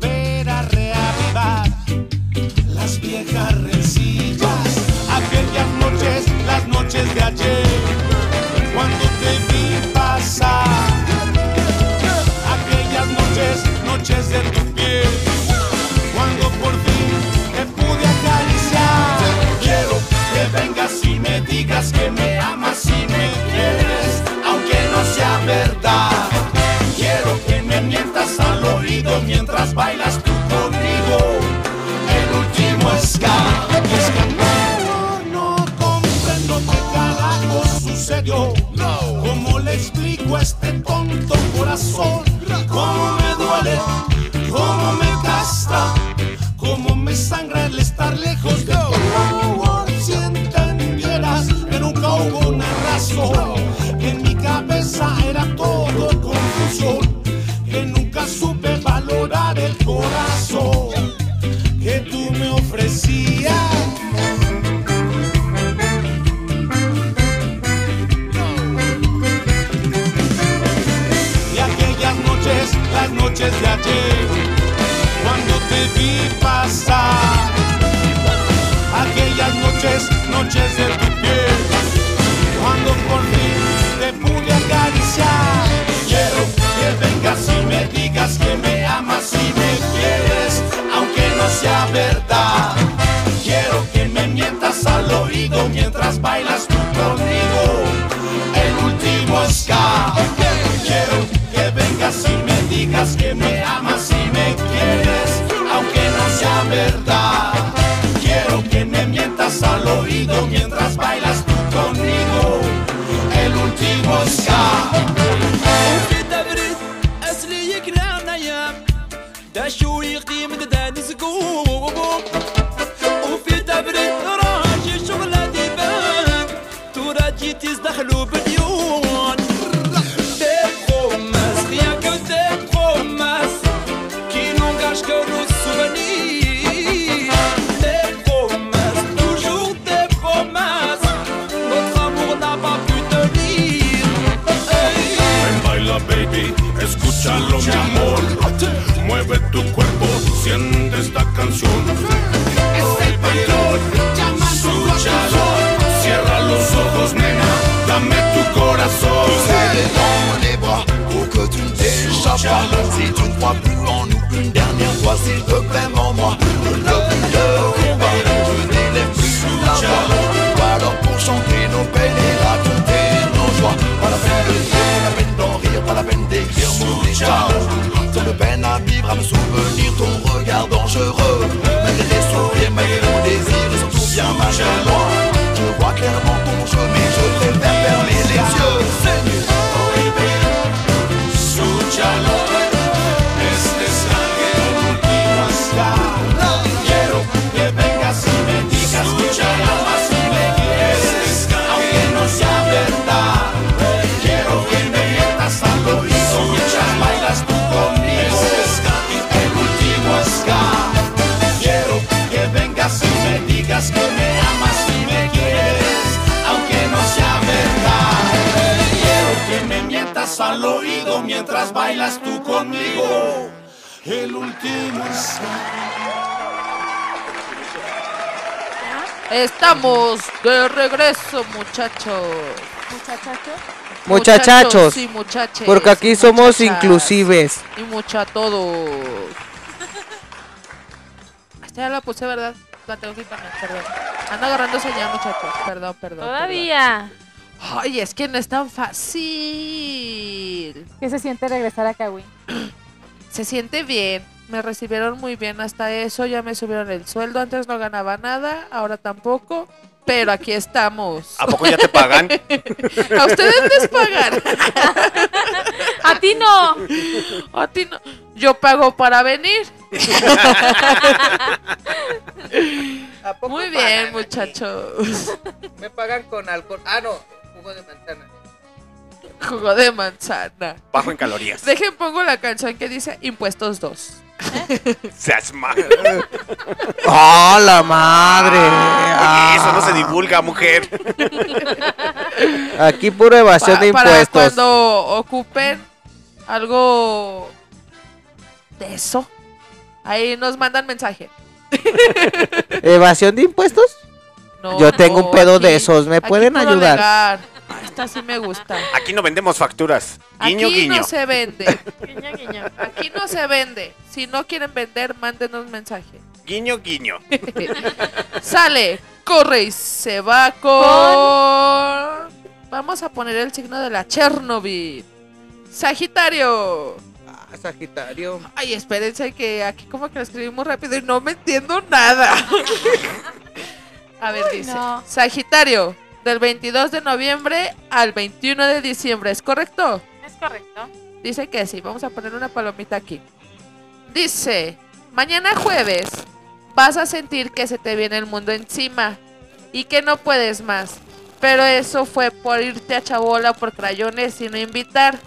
mientras bailas tú conmigo. El último Estamos de regreso, muchachos. Muchachachos. Muchachachos. Sí. Porque aquí somos inclusives. Y mucha todos. Esta ya la puse, ¿verdad? La tengo que poner, perdón. Ando agarrando señal, muchachos. Perdón, perdón. Todavía. perdón. Ay, es que no es tan fácil. ¿Qué se siente regresar a Kawi? Se siente bien. Me recibieron muy bien hasta eso. Ya me subieron el sueldo. Antes no ganaba nada, ahora tampoco. Pero aquí estamos. ¿A poco ya te pagan? A ustedes les pagan. A ti no. A ti no. Yo pago para venir. Muy bien, muchachos. Me pagan con alcohol. Ah, no, jugo de manzana. Jugo de manzana. Bajo en calorías. Dejen pongo la canción que dice Impuestos 2. Seas mal. ¡Ah, la madre! Oye, eso no se divulga, mujer. Aquí pura evasión Pa- de para impuestos. cuando ocupen algo de eso, ahí nos mandan mensaje. ¿Evasión de impuestos? No, Yo tengo no, un pedo de esos, ¿me pueden ayudar? legal. Esta sí me gusta. Aquí no vendemos facturas. Guiño, Aquí guiño. no se vende. Guiño, guiño. Aquí no se vende. Si no quieren vender, mándenos mensaje. Guiño, guiño. Sale, corre y se va con... Vamos a poner el signo de la Chernobyl. Sagitario. Ah, Sagitario. Ay, espérense que aquí como que lo escribí muy rápido y no me entiendo nada. a ver, dice. no. Sagitario, del 22 de noviembre al 21 de diciembre, ¿es correcto? Es correcto. Dice que sí, vamos a poner una palomita aquí. Dice, mañana jueves vas a sentir que se te viene el mundo encima y que no puedes más. Pero eso fue por irte a chabola por crayones y no invitar.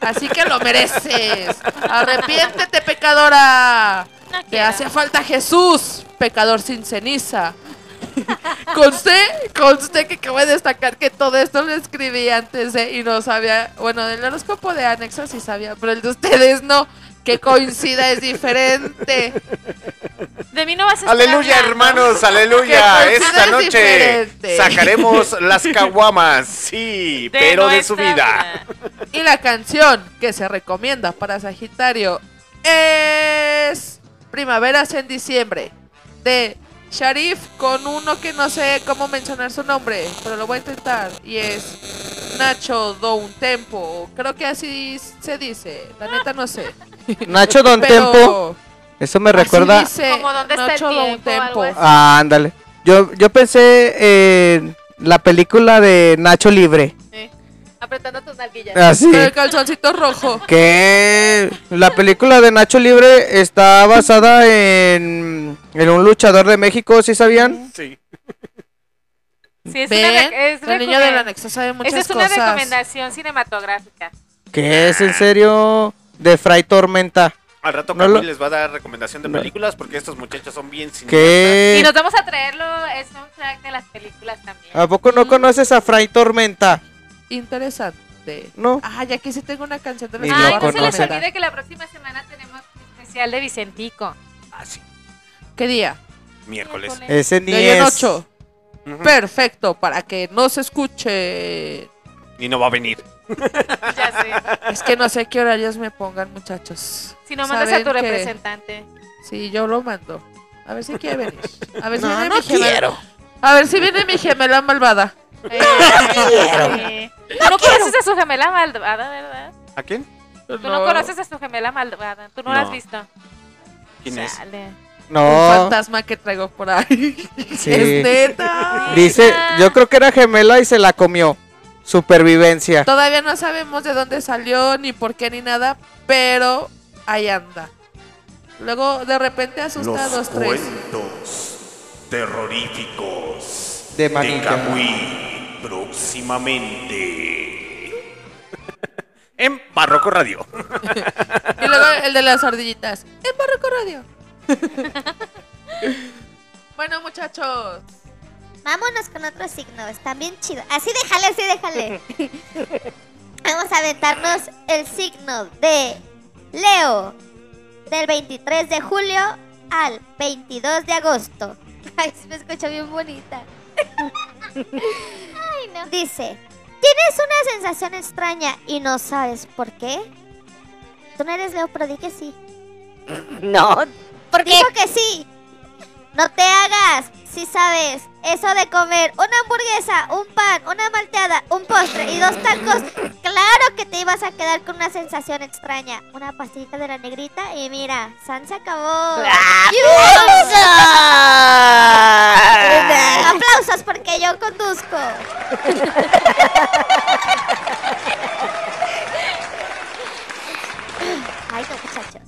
Así que lo mereces. Arrepiéntete, pecadora. No Te hace falta Jesús, pecador sin ceniza. Conste, conste que acabo de destacar que todo esto lo escribí antes de y no sabía, bueno, del horóscopo de anexo sí sabía, pero el de ustedes no, que coincida es diferente. De mí no vas a estar Aleluya, hablando. hermanos, aleluya. Que Esta noche diferente. sacaremos las caguamas, sí, De pero de su vida. Y la canción que se recomienda para Sagitario es Primaveras en diciembre de Sharif con uno que no sé cómo mencionar su nombre, pero lo voy a intentar y es Nacho Do un Tempo, creo que así se dice, la neta no sé. Nacho Don Pero Tempo. Eso me así recuerda. dice Como dónde está el Nacho un tiempo, algo Tempo. Ah, ándale. Yo, yo pensé en la película de Nacho Libre. Apretando tus nalguillas. Así. Con el calzoncito rojo. Que la película de Nacho Libre está basada en, en un luchador de México, ¿sí sabían? Sí. Sí, es ¿Ven? una es el niño del anexo sabe muchas Esa es una cosas. recomendación cinematográfica. Que es en serio de Fray Tormenta. Al rato No Camil lo- les va a dar recomendación de No. películas porque estos muchachos son bien. ¿Qué? Y nos vamos a traerlo, es un track de las películas también. ¿A poco no conoces a Fray Tormenta? Interesante. No. Ah, ya aquí sí tengo una canción de Ni las lo Ay, que no se les olvide que la próxima semana tenemos especial de Vicentico. Ah, sí. ¿Qué día? Miércoles. Ese ni De hoy en es. 8. Ujú. Perfecto, para que no se escuche. Y no va a venir. Ya sé. Es que no sé qué horarios me pongan, muchachos. Si no mandas a tu que- representante. Sí, yo lo mando. A ver si quiere venir. A ver si No, viene no mi gemela. quiero. A ver si viene mi gemela malvada. Eh, eh, Tú no conoces a su gemela malvada, ¿verdad? ¿A quién? Tú no conoces a su gemela malvada. Tú no, la has No. visto. ¿Quién es? Chale. Un No. fantasma que traigo por ahí. Sí. Es neta. Dice, yo creo que era gemela y se la comió. Supervivencia. Todavía no sabemos de dónde salió, ni por qué, ni nada, pero ahí anda. Luego, de repente asusta a dos, tres. cuentos terroríficos De. Camuy próximamente en Barroco Radio. Y luego el de las ardillitas. En Barroco Radio. bueno, muchachos. Vámonos con otro signo, están bien chidos. Así déjale, así déjale. Vamos a aventarnos el signo de Leo del 23 de julio al 22 de agosto. Ay, se me escucha bien bonita. Ay, no. Dice, ¿tienes una sensación extraña y no sabes por qué? Tú no eres Leo, pero di que sí. No. ¿Por Dijo que sí. No te hagas, si sabes, eso de comer una hamburguesa, un pan, una malteada, un postre y dos tacos, claro que te ibas a quedar con una sensación extraña. Una pastillita de la negrita y mira, San se acabó. Porque yo conduzco. Ay, no, muchachos.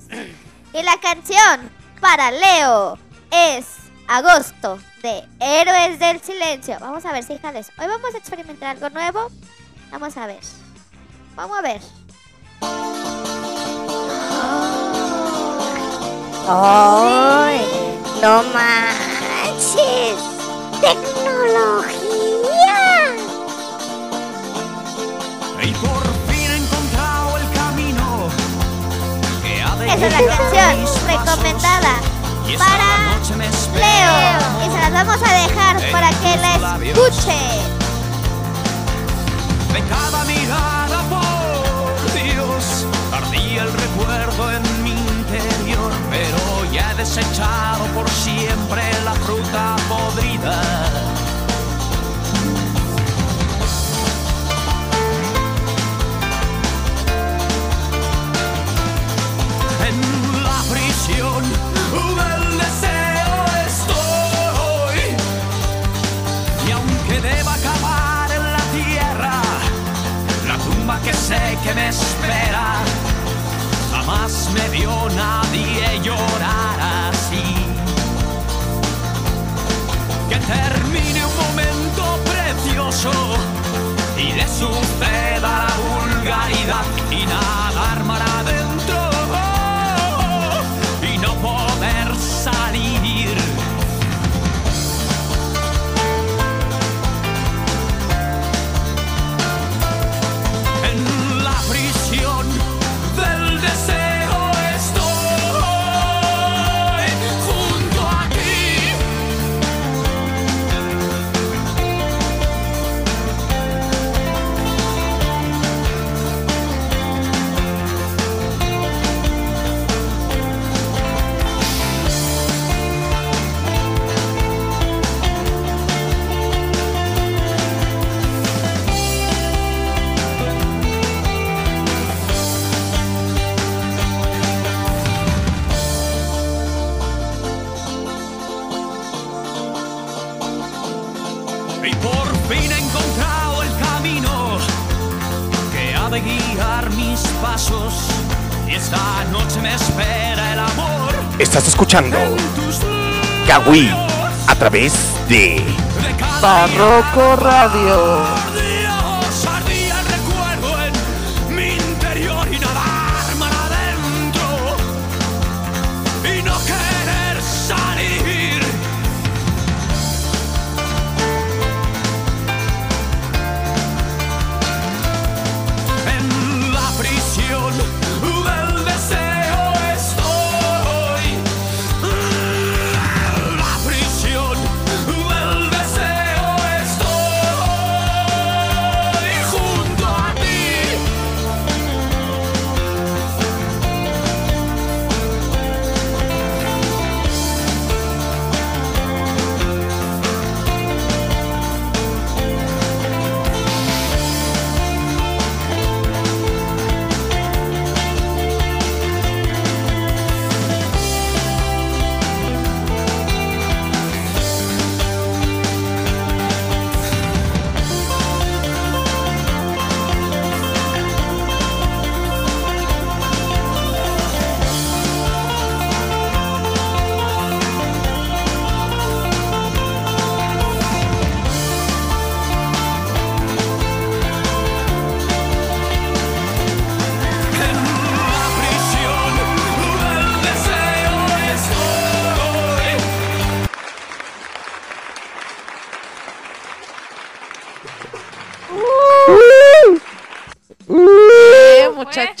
Y la canción para Leo es Agosto de Héroes del Silencio. Vamos a ver, si jales. Hoy vamos a experimentar algo nuevo. Vamos a ver. Vamos a ver. ¡Ay! ¡No manches! ¡Tecnología! Y por fin he encontrado el camino que ha de Esa es la canción recomendada para Leo. Y se las vamos a dejar para que la escuche. De cada mirada, por Dios, ardía el recuerdo en desechado por siempre la fruta podrida. En la prisión del deseo estoy. Y aunque deba acabar en la tierra, la tumba que sé que me espera, jamás me vio nadie termine un momento precioso y le suceda la vulgaridad y nadar pasos. Y esta noche me espera el amor. Estás escuchando Kawi a través de Barroco Radio.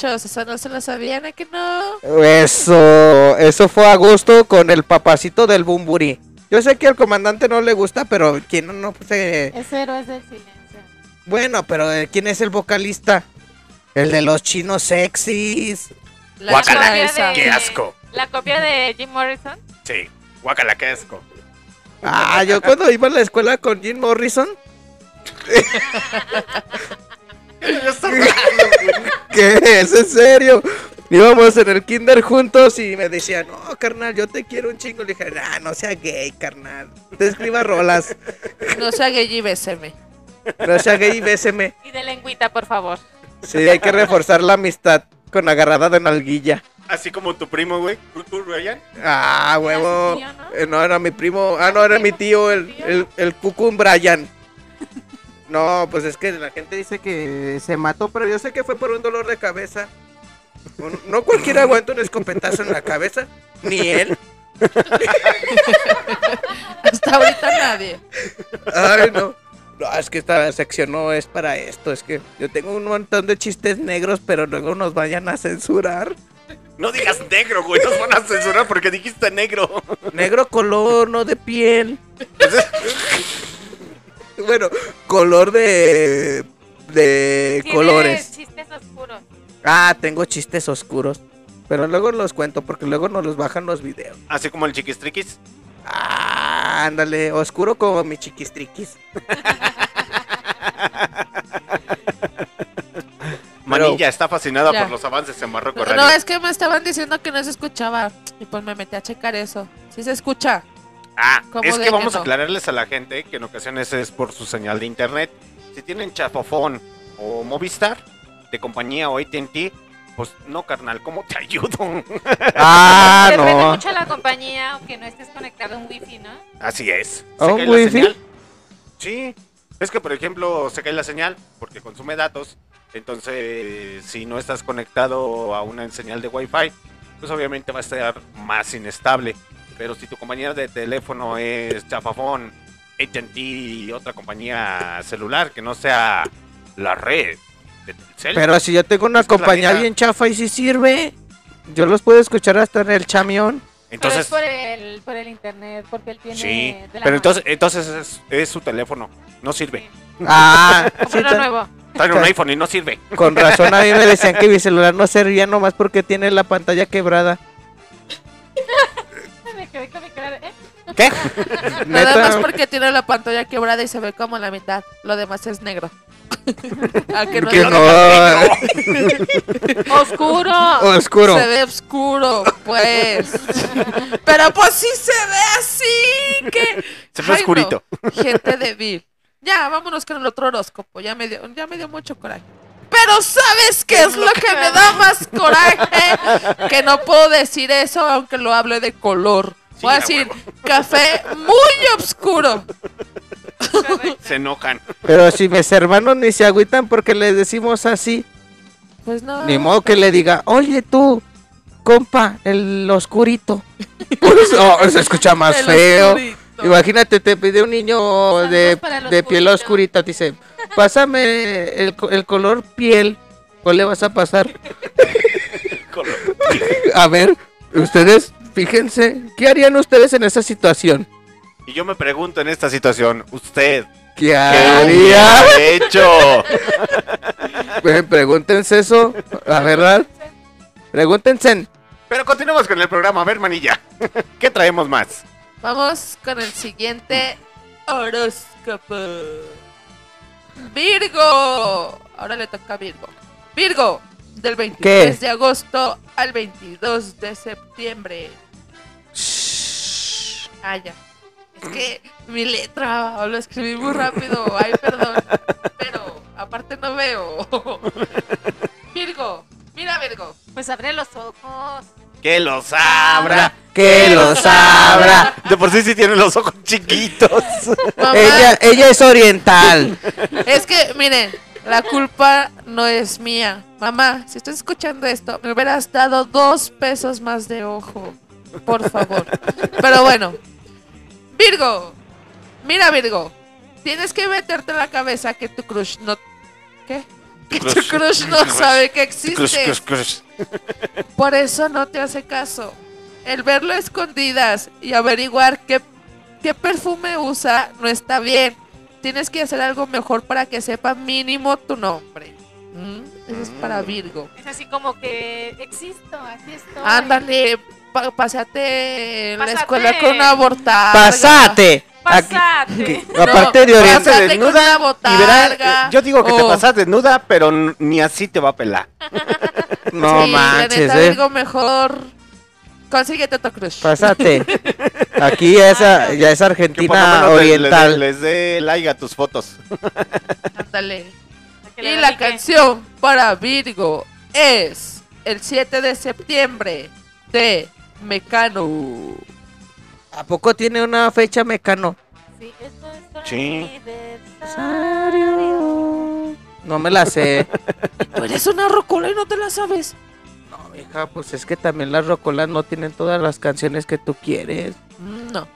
Muchachos, eso no se lo sabían, ¿a que no? Eso, eso fue a gusto con el papacito del Bumburi. Yo sé que al comandante no le gusta, pero ¿quién no, no se... Es héroes del silencio. Bueno, pero eh, ¿quién es el vocalista? El de los chinos sexys. La Guácala, qué asco. La copia de Jim Morrison. Sí, guácala, qué asco. Ah, yo cuando iba a la escuela con Jim Morrison. ¿Qué es? ¿En serio? Íbamos en el kinder juntos y me decía, no, carnal, yo te quiero un chingo. Le dije, ah, no sea gay, carnal. Te escriba rolas. No sea gay y béseme. No sea gay y béseme. Y de lengüita, por favor. Sí, hay que reforzar la amistad con agarrada de nalguilla. Así como tu primo, güey. ¿Tú, Ryan? Ah, huevo. Eh, No era mi primo. Ah, no, era mi tío, el, el, el Cucum Brian. No, pues es que la gente dice que se mató, pero yo sé que fue por un dolor de cabeza. No cualquiera aguanta un escopetazo en la cabeza, ni él. Hasta ahorita nadie. Ay, no. No, es que esta sección no es para esto. Es que yo tengo un montón de chistes negros, pero luego nos vayan a censurar. No digas negro, güey. Nos van a censurar porque dijiste negro. Negro color, no de piel. bueno, color de. de Tiene colores. chistes oscuros. Ah, tengo chistes oscuros. Pero luego los cuento porque luego nos los bajan los videos. Así como el chiquistriquis. Ah, ándale, oscuro como mi chiquistriquis. Manilla está fascinada Ya. por los avances en Marruecos. No, Radio. es que me estaban diciendo que no se escuchaba. Y pues me metí a checar eso. Sí se escucha. Ah, ¿Cómo es que que vamos a aclararles a la gente que en ocasiones es por su señal de internet. Si tienen chafofón o Movistar de compañía o AT&T, pues no, carnal, ¿cómo te ayudo? Ah, Depende no. mucho la compañía, aunque no estés conectado a un wifi, ¿no? Así es. ¿A Se un cae la wifi? señal. Sí. Es que, por ejemplo, se cae la señal porque consume datos. Entonces, si no estás conectado a una señal de Wi-Fi, pues obviamente va a estar más inestable. Pero si tu compañía de teléfono es Chafafón, AT&T y otra compañía celular que no sea la red de Telcel, Pero si yo tengo una compañía bien chafa y si sirve, yo los puedo escuchar hasta en el chamión. entonces Pero es por el, por el internet, porque él tiene... sí. Pero entonces, entonces es, es su teléfono, no sirve. Ah, sí, nuevo. Trae un iPhone y no sirve. con razón a mí me decían que mi celular no servía nomás porque tiene la pantalla quebrada. Me quedé con mi cara de, ¿eh? ¿Qué? Nada más porque tiene la pantalla quebrada y se ve como la mitad. Lo demás es negro. ¿A que no? que es no. Oscuro. Oscuro. Se ve oscuro, pues. Pero pues sí se ve así. Que... Se ve Ay, no. oscurito. Gente débil. Ya, vámonos con el otro horóscopo. Ya me dio, ya me dio mucho coraje. Pero ¿sabes qué es lo que me da más coraje? Que no puedo decir eso aunque lo hable de color. Voy a decir café muy oscuro. Se enojan. Pero si mis hermanos ni se agüitan porque les decimos así, Pues no. ni modo que le diga, oye tú, compa, el oscurito. Pues, oh, se escucha más El feo. oscurito. Imagínate, te pide un niño de, de piel oscurita, dice, pásame el, el color piel. ¿Cuál le vas a pasar? A ver, ustedes, fíjense, ¿qué harían ustedes en esa situación? Y yo me pregunto en esta situación, ¿usted ¿Qué qué haría? hecho? Eh, Pregúntense eso, la verdad. Pregúntense. Pero continuamos con el programa, a ver, manilla. ¿Qué traemos más? Vamos con el siguiente horóscopo. Virgo. Ahora le toca a Virgo. Virgo, del 23 ¿Qué? de agosto al 22 de septiembre. Ah, ya. Es que mi letra lo escribí muy rápido. Ay, perdón. Pero aparte no veo. Virgo, mira Virgo. Pues abre los ojos. Que los abra. Que los abra. De por sí sí tienen los ojos chiquitos. Mamá, Ella, ella es oriental. Es que, miren, la culpa no es mía. Mamá, si estás escuchando esto, me hubieras dado dos pesos más de ojo. Por favor. Pero bueno. Virgo. Mira, Virgo. Tienes que meterte en la cabeza que tu crush no... ¿Qué? Que tu crush no sabe que Crush, existe. crush, crush. Por eso no te hace caso. El verlo a escondidas y averiguar qué, qué perfume usa no está bien. Tienes que hacer algo mejor para que sepa mínimo tu nombre. ¿Mm? Eso es para Virgo. Es así como que existo, aquí estoy. Ándale, pa- pásate en la Pásate. escuela con una botarga. Pasate. Aquí- aparte de No, orientar. pásate con una Y verá, botarga. eh, yo digo que te Oh. pasas desnuda, pero ni así te va a pelar. No Sí, manches, eh. Virgo, mejor consíguete tu crush. Pásate. Aquí ya es, a- ya es Argentina le- oriental. le- les dé like a tus fotos. Ándale. Y la canción para Virgo es el 7 de septiembre de Mecano. ¿A poco tiene una fecha mecano? Sí, esto es Sí. No me la sé. Tú eres una rocola y no te la sabes. No, hija, pues es que también las rocolas no tienen todas las canciones que tú quieres. No,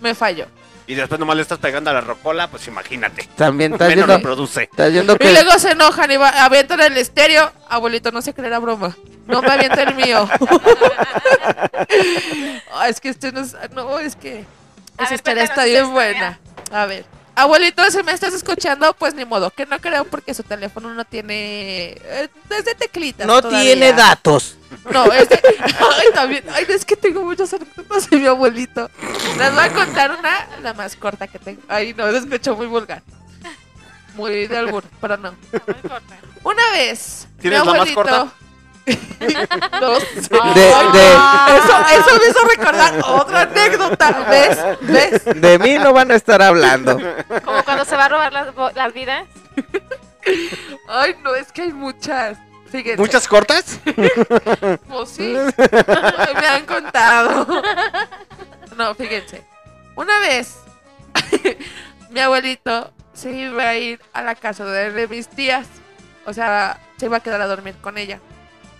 me falló. Y después nomás le estás pegando a la rocola, pues imagínate. También Menos estás viendo Y luego se enojan y va, avientan el estéreo. Abuelito, no sé qué era broma. No me avienta el mío. Ah, es que este no es. No, es que. Esa historia está bien buena. A ver. Abuelito, si me estás escuchando, pues ni modo. Que no creo porque su teléfono no tiene. eh, es de teclitas. no todavía. tiene datos. No, es de. Ay, también. Ay, es que tengo muchas anécdotas de mi abuelito. Les voy a contar una, la más corta que tengo. Ay, no, se escuchó muy vulgar. Muy de albur, pero no. Una vez. ¿Tienes mi la más abuelito. corta? No sé. De- de- Eso, eso me hizo recordar otra anécdota. ¿Ves? ¿Ves? De mí no van a estar hablando. Como cuando se va a robar las, bo- las vidas. Ay, no, es que hay muchas. Fíjense. ¿Muchas cortas? Pues sí. Me han contado. No, fíjense. Una vez, mi abuelito se iba a ir a la casa de mis tías. O sea, se iba a quedar a dormir con ella.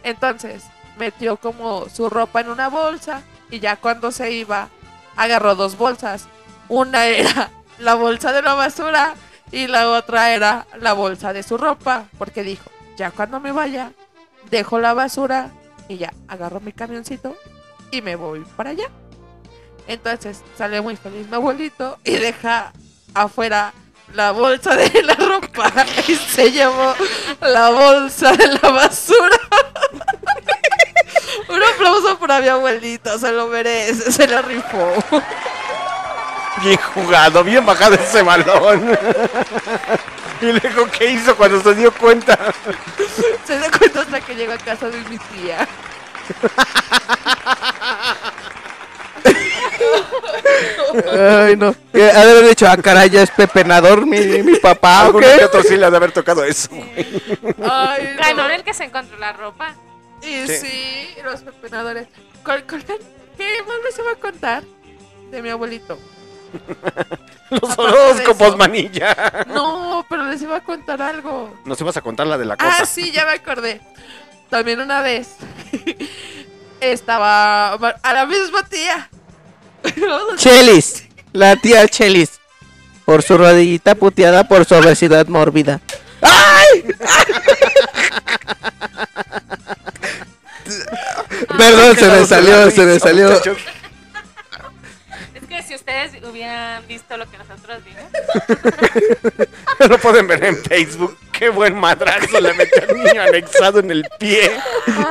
Entonces, metió como su ropa en una bolsa. Y ya cuando se iba, agarró dos bolsas. Una era la bolsa de la basura y la otra era la bolsa de su ropa. Porque dijo, ya cuando me vaya, dejo la basura y ya agarro mi camioncito y me voy para allá. Entonces sale muy feliz mi abuelito y deja afuera la bolsa de la ropa y se llevó la bolsa de la basura. Aplauso para mi abuelito, se lo merece, se lo rifó. Bien jugado, bien bajado ese balón. y luego, ¿qué hizo cuando se dio cuenta? Se dio cuenta hasta que llegó a casa de mi tía. Ay, no. Que ha de haber dicho, ah, caray, ya es pepenador mi, mi papá, ¿o Alguno que qué? otro sí le ha de haber tocado eso. Ay, no. Ganó el que se encontró la ropa. Y Sí. sí, los pepenadores. ¿Cuál- cuál- ¿Qué más les iba a contar de mi abuelito? Los Aparte horóscopos, manilla. No, pero les iba a contar algo. Nos ibas a contar la de la cosa. Ah, sí, ya me acordé. También una vez estaba a la misma tía. Chelis, la tía Chelis. Por su rodillita puteada por su obesidad mórbida. ¡Ay! Perdón, se me salió, se me salió. Es que si ustedes hubieran visto lo que nosotros vimos. Lo pueden ver en Facebook. Qué buen madrazo le metió al niño anexado en el pie.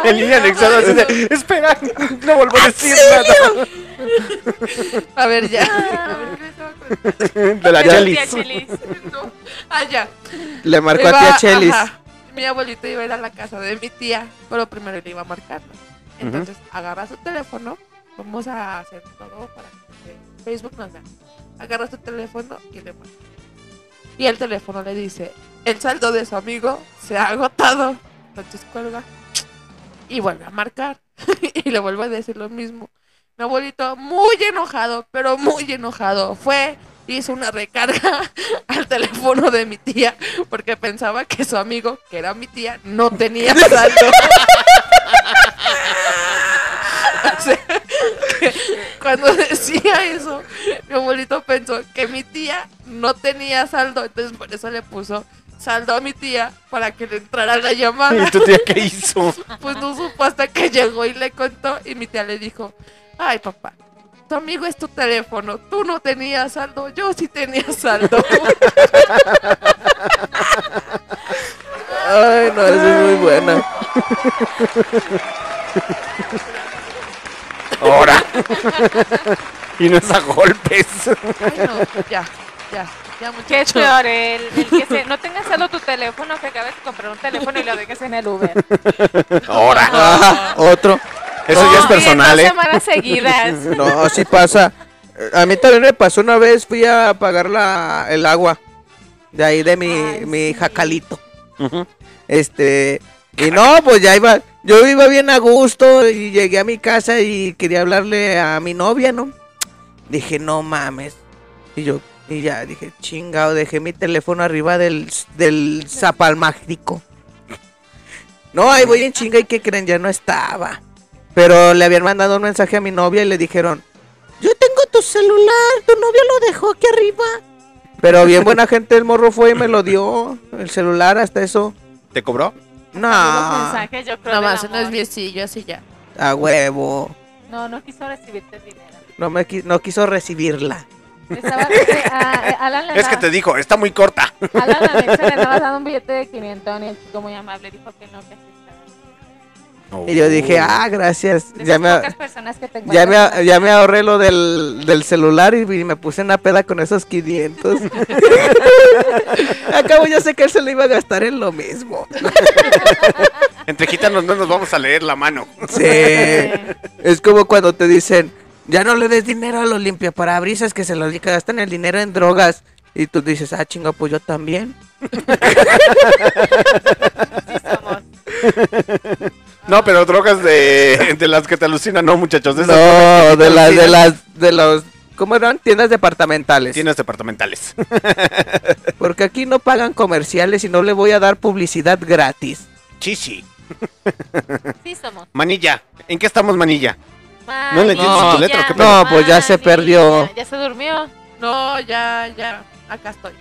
El niño anexado así de, espera, no vuelvo a decir nada. A ver, ya. A ver, De la. Chelis. No. Ah. Le marcó a tía Chelis. ajá. Mi abuelito iba a ir a la casa de mi tía, pero primero le iba a marcar. ¿no? Entonces agarra su teléfono, vamos a hacer todo para que Facebook nos vea. Agarra su teléfono y le marca. Y el teléfono le dice, el saldo de su amigo se ha agotado. Entonces cuelga y vuelve a marcar. y le vuelve a decir lo mismo. Mi abuelito muy enojado, pero muy enojado, fue, hizo una recarga al teléfono de mi tía porque pensaba que su amigo, que era mi tía, no tenía saldo. O sea, que cuando decía eso, mi abuelito pensó que mi tía no tenía saldo, entonces por eso le puso saldo a mi tía para que le entrara la llamada. ¿Y tu tía qué hizo? Pues no supo hasta que llegó y le contó y mi tía le dijo, ay papá, tu amigo es tu teléfono, tú no tenías saldo, yo sí tenía saldo. Ay, no, esa es muy buena. Ahora. y no es a golpes. Ay, no, ya, ya, ya ¿Qué es muchacho. peor? El, el que se, no tengas solo tu teléfono, que acabes de comprar un teléfono y lo dejes en el Uber. Ahora. Ah, otro. Eso ya es No, personal, ¿eh? semanas seguidas. No, sí pasa. A mí también me pasó una vez, fui a pagar la, el agua de ahí de mi, mi jacalito. Este, y no, pues ya iba, yo iba bien a gusto y llegué a mi casa y quería hablarle a mi novia, ¿no? Dije, no mames. Y yo, y ya dije, chingado, dejé mi teléfono arriba del, del zapalmágico. No, ahí voy en chinga y que creen, ya no estaba. Pero le habían mandado un mensaje a mi novia y le dijeron, yo tengo tu celular, tu novio lo dejó aquí arriba. Pero bien buena gente el morro fue y me lo dio, el celular, hasta eso. ¿Te cobró? No, mensajes, yo creo. Nada más del unos viecillos así ya. a huevo. No, no quiso recibirte dinero. No, me qui- no quiso recibirla. Estaba, eh, a- eh, Alan le Es que te dijo, está muy corta. Alan le andaba dando un billete de 500 y el chico muy amable dijo que no, que así Y yo dije, ah, gracias. De Ya me, que te ya, me, ya me ahorré lo del, del celular y, y me puse una peda con esos 500. Acabo, yo sé que él se lo iba a gastar en lo mismo. Entre quítanos no nos vamos a leer la mano. Sí. Es como cuando te dicen, ya no le des dinero a los limpiaparabrisas que se lo gastan el dinero en drogas. Y tú dices, ah, chinga, pues yo también. No, pero drogas de, de las que te alucinan, no, muchachos. De esas No, de las, de las, de los, ¿cómo eran? Tiendas departamentales. Tiendas departamentales. Porque aquí no pagan comerciales y no le voy a dar publicidad gratis. Chichi. Sí somos. Manilla. ¿En qué estamos, Manilla? ¿No le entiendes No, tu letra o qué no, pues ya se perdió. Ya se durmió. No, ya, ya, acá estoy.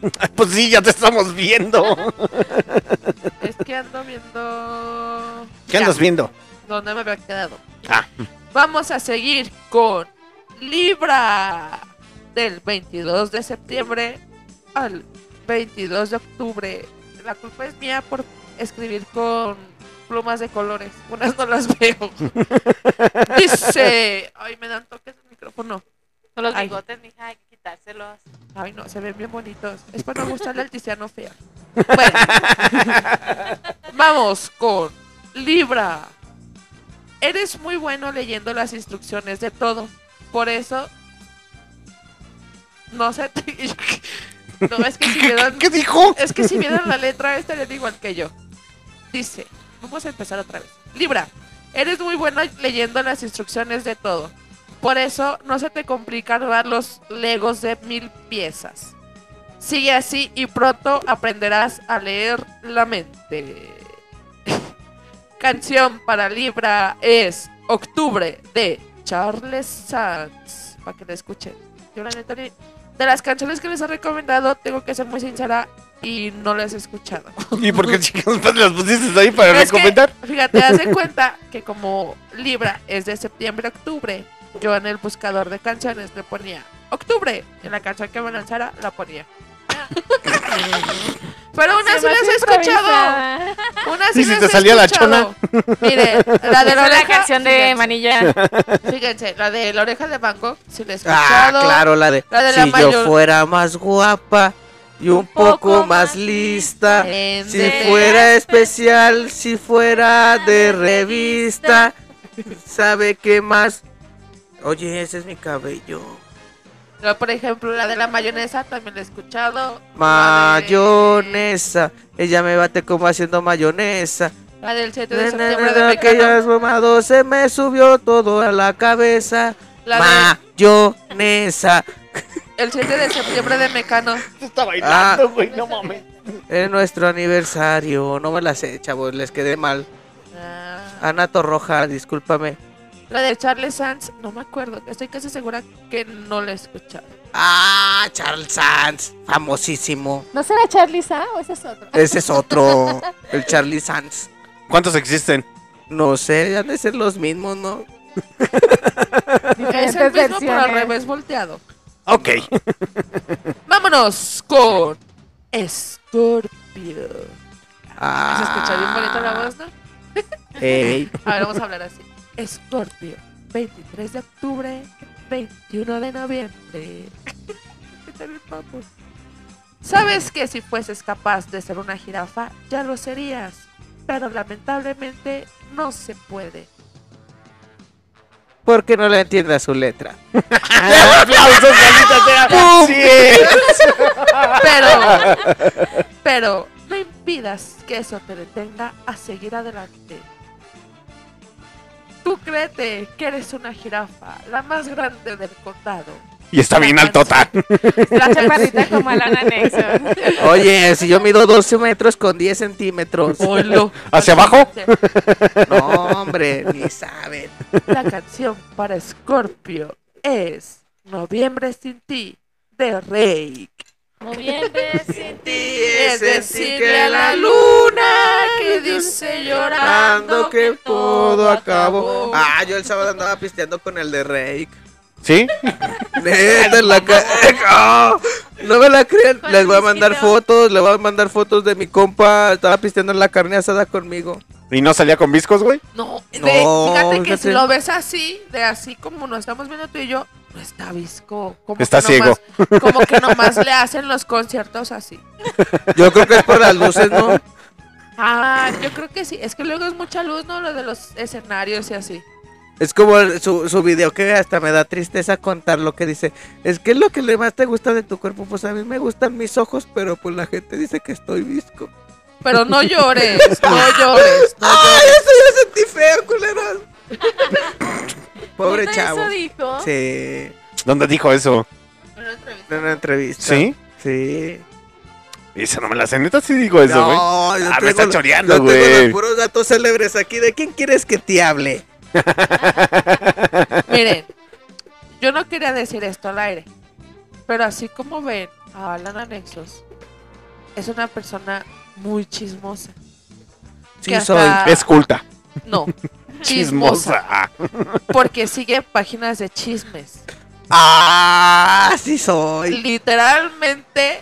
Pues sí, ya te estamos viendo. Es que ando viendo... ¿Qué andas viendo? ¿Dónde me había quedado? Ah. Vamos a seguir con Libra del 22 de septiembre al 22 de octubre. La culpa es mía por escribir con plumas de colores. Unas no las veo. Dice, ay, me dan toques el micrófono. Con los bigotes, mija, hay que quitárselos. Ay, no, se ven bien bonitos. Es para no gustarle al Tiziano fea. Bueno, vamos con Libra. Eres muy bueno leyendo las instrucciones de todo. Por eso. No sé. No, es que si vieran. ¿Qué dijo? Es que si vieran la letra, estarían igual que yo. Dice. Vamos a empezar otra vez. Libra. Eres muy bueno leyendo las instrucciones de todo. Por eso no se te complica armar los legos de mil piezas. Sigue así y pronto aprenderás a leer la mente. Canción para Libra es Octubre de Charles Sands. Para que la escuchen. Yo la neta de las canciones que les he recomendado, tengo que ser muy sincera y no las he escuchado. ¿Y por qué chicos las pusiste ahí para Es que, recomendar? fíjate, haz de cuenta que como Libra es de septiembre a octubre, yo en el buscador de canciones le ponía octubre. En la canción que me lanzara la ponía. Pero Se me las he escuchado. así ¿Y si las te he salía la escuchado. Mire, la de la oreja. canción de fíjense. Manilla. Fíjense, la de la oreja de Bangkok, si la he Ah, escuchado. claro, la de, La de la si yo fuera más guapa y un, poco, más lista, si fuera especial, si fuera de revista, ¿sabe qué más? Oye, ese es mi cabello. Yo, por ejemplo, la de la mayonesa también la he escuchado. Mayonesa, ella me bate como haciendo mayonesa. La del 7 de De septiembre de aquellas se me subió todo a la cabeza. La de- Mayonesa. El 7 de septiembre de Mecano. Está bailando, güey, no mames. Es nuestro aniversario. No me la sé, chavos, les quedé mal. Ah, Ana Torroja, discúlpame. La de Charles Sands, no me acuerdo. Estoy casi segura que no la he escuchado. Ah, Charles Sands, famosísimo. ¿No será Charlie Sa o ese es otro? Ese es otro, el Charlie Sands. ¿Cuántos existen? No sé, han de ser los mismos, ¿no? Es el mismo, pero al revés volteado. Ok. Vámonos con Scorpio. Ah. ¿Se escucha bien bonita la voz, no? Ey. A ver, vamos a hablar así. Scorpio, 23 de octubre, 21 de noviembre. ¿Qué tal el papo? Sabes que si fueses capaz de ser una jirafa, ya lo serías. Pero lamentablemente no se puede. Porque no le entiende su letra. ¡Aplausos, maldita sea! ¡Pum! Pero, pero no impidas que eso te detenga a seguir adelante. Tú créete que eres una jirafa, la más grande del condado. Y está bien altota. La chaparrita como el anexo. Oye, si yo mido 12 metros con 10 centímetros. ¿Hacia abajo? No, hombre, ni saben. La canción para Scorpio es Noviembre sin ti de Rey. Noviembre sin ti Es decirle a la luna que dice llorando que todo acabó. Ah, yo el sábado andaba pisteando con el de Rake. ¿Sí? Neta, en la ca-. No me la crean. Les voy a mandar fotos, les voy a mandar fotos de mi compa. Estaba pisteando en la carne asada conmigo. ¿Y no salía con viscos, güey? No, de- No, fíjate que fíjate. si lo ves así, de así como nos estamos viendo tú y yo, no está visco. Como Está que nomás- ciego. como que nomás le hacen los conciertos así. Yo creo que es por las luces, ¿no? Ah, yo creo que sí. Es que luego es mucha luz, ¿no? Lo de los escenarios y así. Es como su, su video que hasta me da tristeza contar lo que dice. Es que es lo que le más te gusta de tu cuerpo. Pues a mí me gustan mis ojos, pero pues la gente dice que estoy visco. Pero no llores, no llores. No ¡Ay, llores. eso ya sentí feo, culeros! Pobre ¿Neta chavo. eso dijo? Sí. ¿Dónde dijo eso? En una entrevista. ¿Sí? Sí. Esa no me la sé. Neta sí digo eso, güey. No, yo ah, me tengo está lo- choreando, yo tengo güey. los puros datos célebres aquí. ¿De quién quieres que te hable? Miren, yo no quería decir esto al aire, pero así como ven a Alan Anexos, es una persona muy chismosa. Sí, soy. Es culta. No, chismosa. Chismosa. Porque sigue páginas de chismes. ¡Ah! Sí soy. Literalmente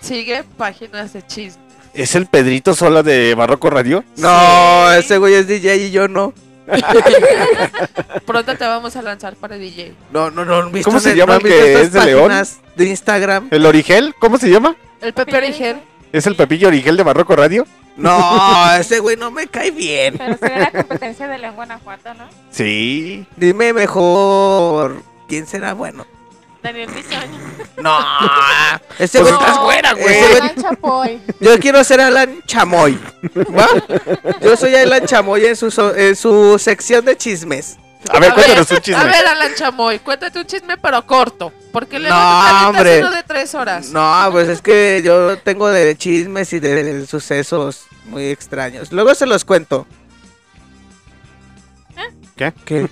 sigue páginas de chismes. ¿Es el Pedrito Sola de Barroco Radio? No, ese güey es DJ y yo no. Pronto te vamos a lanzar para DJ. No, no, no. ¿han visto ¿Cómo se llama el que es de León? De Instagram. ¿El Origel? ¿Cómo se llama? El Pepe Origel. ¿Es el Pepillo Origel de Barroco Radio? No, ese güey no me cae bien. Pero sería la competencia de León Guanajuato, ¿no? Sí. Dime mejor. ¿Quién será bueno? Daniel Bisoño. No, ese Pues güey estás güera, güey. ese güey- Alan Chapoy. Yo quiero ser Alan Chamoy. ¿Va? Yo soy Alan Chamoy en su, so- en su sección de chismes. A ver, cuéntanos un A chisme. ver, Alan Chamoy, cuéntate un chisme, pero corto. Porque le No, hombre. uno de tres horas. No, pues es que yo tengo de chismes y de, de sucesos muy extraños. Luego se los cuento. ¿Qué? ¿Qué?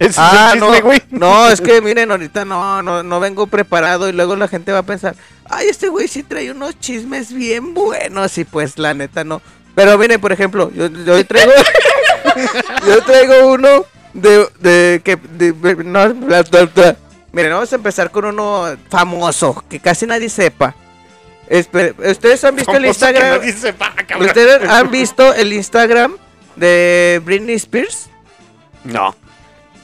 ¿Ese es Ah, no, güey? no, es que miren, ahorita no, no, no vengo preparado y luego la gente va a pensar, ay, este güey sí trae unos chismes bien buenos y pues la neta no. Pero miren, por ejemplo, yo, yo traigo, yo traigo uno de, de que, de- no, bla, bla, bla. miren, vamos a empezar con uno famoso, que casi nadie sepa. Espe- Ustedes han visto el Instagram, sepa, cabrón. ustedes han visto el Instagram de Britney Spears. No.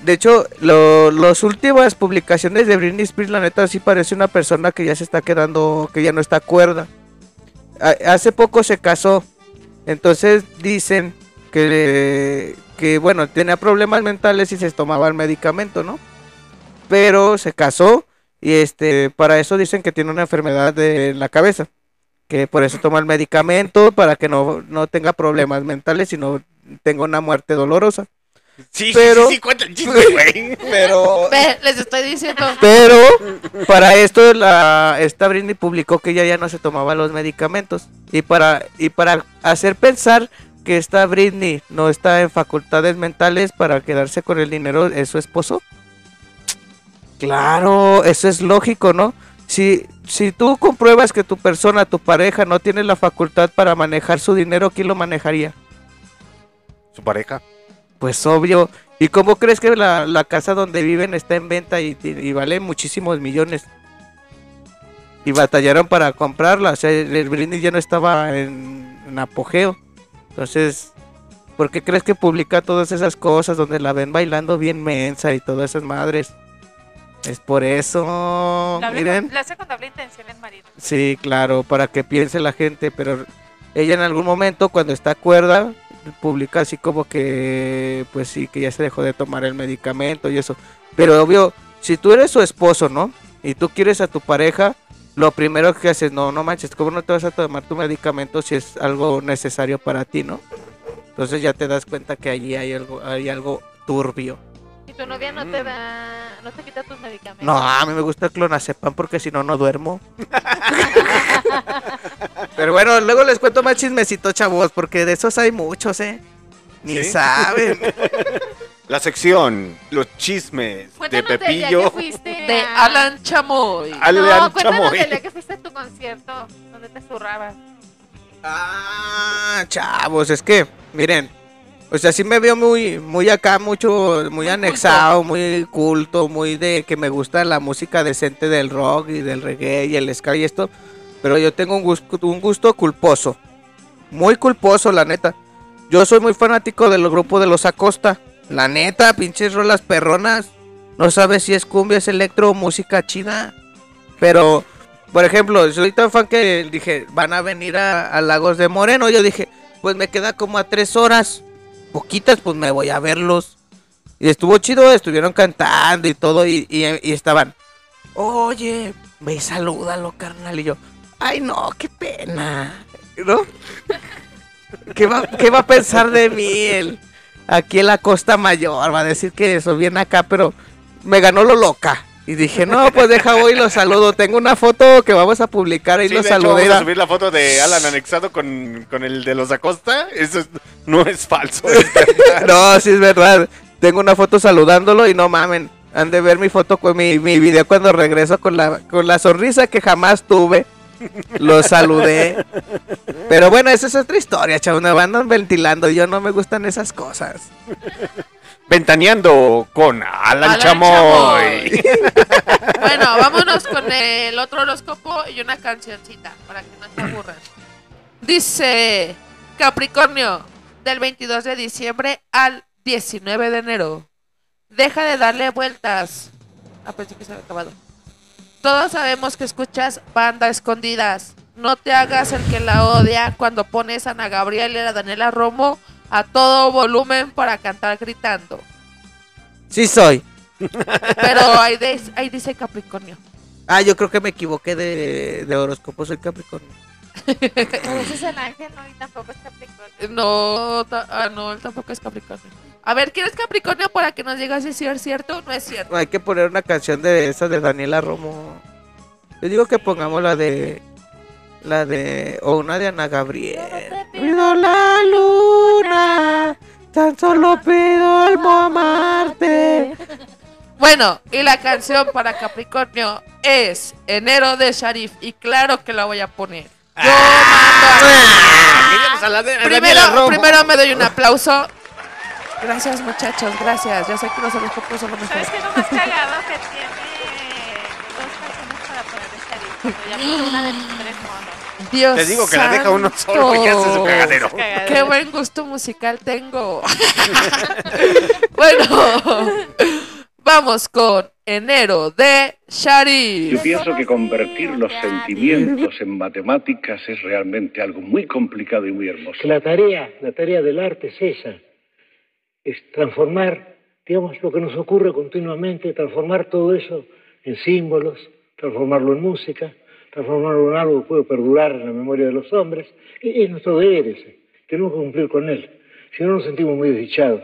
De hecho, lo, las últimas publicaciones de Britney Spears, la neta, sí parece una persona que ya se está quedando, que ya no está cuerda. Hace poco se casó. Entonces dicen que, que, bueno, tenía problemas mentales y se tomaba el medicamento, ¿no? Pero se casó y este, para eso dicen que tiene una enfermedad de la cabeza. Que por eso toma el medicamento, para que no, no tenga problemas mentales y no tenga una muerte dolorosa. Sí, Pero- sí, sí, cuenta el chisme, güey. Pero Ve, les estoy diciendo. Pero para esto la esta Britney publicó que ella ya no se tomaba los medicamentos y para y para hacer pensar que esta Britney no está en facultades mentales para quedarse con el dinero de su esposo? Claro, eso es lógico, ¿no? Si, si tú compruebas que tu persona, tu pareja, no tiene la facultad para manejar su dinero, ¿quién lo manejaría? Su pareja. Pues obvio. ¿Y cómo crees que la, la casa donde viven está en venta y, vale muchísimos millones? Y batallaron para comprarla. O sea, el Britney ya no estaba en, en apogeo. Entonces, ¿por qué crees que publica todas esas cosas donde la ven bailando bien mensa y todas esas madres? Es por eso. Hablé Miren. lo hace con doble intención el marido. Sí, claro, para que piense la gente, pero ella en algún momento cuando está cuerda publica así como que pues sí, que ya se dejó de tomar el medicamento y eso. Pero obvio, si tú eres su esposo, ¿no? Y tú quieres a tu pareja, lo primero que haces, no, no manches, ¿cómo no te vas a tomar tu medicamento si es algo necesario para ti, ¿no? Entonces ya te das cuenta que allí hay algo, hay algo turbio. Tu novia no te da, no te quita tus medicamentos. No, a mí me gusta el clonazepam porque si no, no duermo. Pero bueno, luego les cuento más chismecitos, chavos, porque de esos hay muchos, ¿eh? Ni ¿Sí? saben. La sección, los chismes de Cuéntanos Pepillo. De a- Alan Chamoy. Alan no, cuéntanos Chamoy. del día que fuiste a tu concierto, donde te zurrabas. Ah, chavos, es que, miren, o sea, sí me veo muy, muy acá, mucho, muy, anexado, muy culto, muy de que me gusta la música decente del rock y del reggae y el ska y esto, pero yo tengo un gusto, un gusto culposo, muy culposo, la neta. Yo soy muy fanático del grupo de los Acosta, la neta, pinches rolas perronas, no sabes si es cumbia, es electro música china, pero por ejemplo, soy tan fan que dije, van a venir a, a Lagos de Moreno. Yo dije, pues me queda como a tres horas. Poquitas, pues me voy a verlos. Y estuvo chido, estuvieron cantando y todo. Y, y- estaban, oye, ve y salúdalo, carnal. Y yo, ay, no, qué pena. ¿No? ¿Qué va, qué va a pensar de mí él? Aquí en la Costa Mayor. Va a decir que eso viene acá, pero me ganó lo loca. Y dije, no, pues deja voy y lo saludo. Tengo una foto que vamos a publicar y Sí, lo de hecho, saludé. vamos a subir la foto de Alan anexado con, con el de los Acosta. Eso es- no es falso. es no, sí es verdad. Tengo una foto saludándolo y no mamen. Han de ver mi foto con mi, mi video cuando regreso con la, con la sonrisa que jamás tuve. Lo saludé. Pero bueno, esa es otra historia, chavos. Me van ventilando. Yo no me gustan esas cosas. Ventaneando con Alan, Alan Chamoy. Bueno, vámonos con el otro horóscopo y una cancioncita para que no se aburran. Dice Capricornio, del 22 de diciembre al 19 de enero. Deja de darle vueltas. Ah, pensé que se había acabado. Todos sabemos que escuchas banda escondidas. No te hagas el que la odia cuando pones a Ana Gabriel y a Daniela Romo a todo volumen para cantar gritando. Sí soy. Pero ahí, de- ahí dice Capricornio. Ah, yo creo que me equivoqué de, de horóscopo. Soy Capricornio. Pero ese es el ángel, no, y tampoco es Capricornio. No, ta- ah, no, él tampoco es Capricornio. A ver, ¿quién es Capricornio para que nos digas si es cierto o no es cierto? Hay que poner una canción de esa de Daniela Romo. Yo digo que pongamos la de. La de. O una de Ana Gabriel. Pido la luna. Tan solo pido algo amarte. Bueno, y la canción para Capricornio es Enero de Sharif. Y claro que la voy a poner. Yo Queríamos a la de- a Daniela Primero, primero me doy un aplauso. Gracias, muchachos, gracias. Yo sé que los horóscopos son lo mejor. ¿Sabes qué es lo más cagado? Que tiene dos canciones para poner de Sharif. pero Ya puso una de los. Dios Te digo que la deja uno solo y hace su cagadero. Qué buen gusto musical tengo. bueno, vamos con enero de Sharif. Yo pienso que convertir los sentimientos en matemáticas es realmente algo muy complicado y muy hermoso. Que la tarea, la tarea del arte es esa, es transformar, digamos, lo que nos ocurre continuamente, transformar todo eso en símbolos, transformarlo en música, transformarlo en algo que puede perdurar en la memoria de los hombres. Es nuestro deber ese, tenemos que cumplir con él, si no nos sentimos muy desdichados.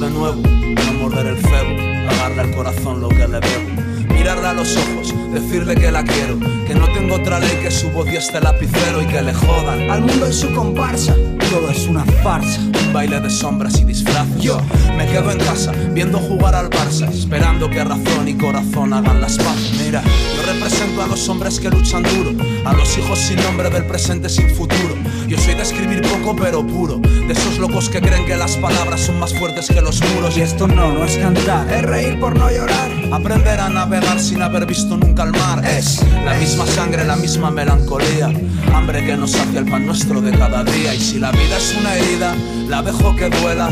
De nuevo, no morder el cebo, pagarle al corazón lo que le debo. Mirarle a los ojos, decirle que la quiero, que no tengo otra ley que su voz y este lapicero y que le jodan. Al mundo y su comparsa, todo es una farsa. Un baile de sombras y disfraces. Yo me quedo en casa, viendo jugar al Barça, esperando que razón y corazón hagan las paces. Mira, yo represento a los hombres que luchan duro, a los hijos sin nombre del presente sin futuro. Yo soy de escribir poco pero puro, de esos locos que creen que las palabras son más fuertes que los muros. Y esto no, no es cantar, es reír por no llorar. Aprender a navegar sin haber visto nunca el mar. Es la misma sangre, la misma melancolía. Hambre que nos hace el pan nuestro de cada día. Y si la vida es una herida, la dejo que duela.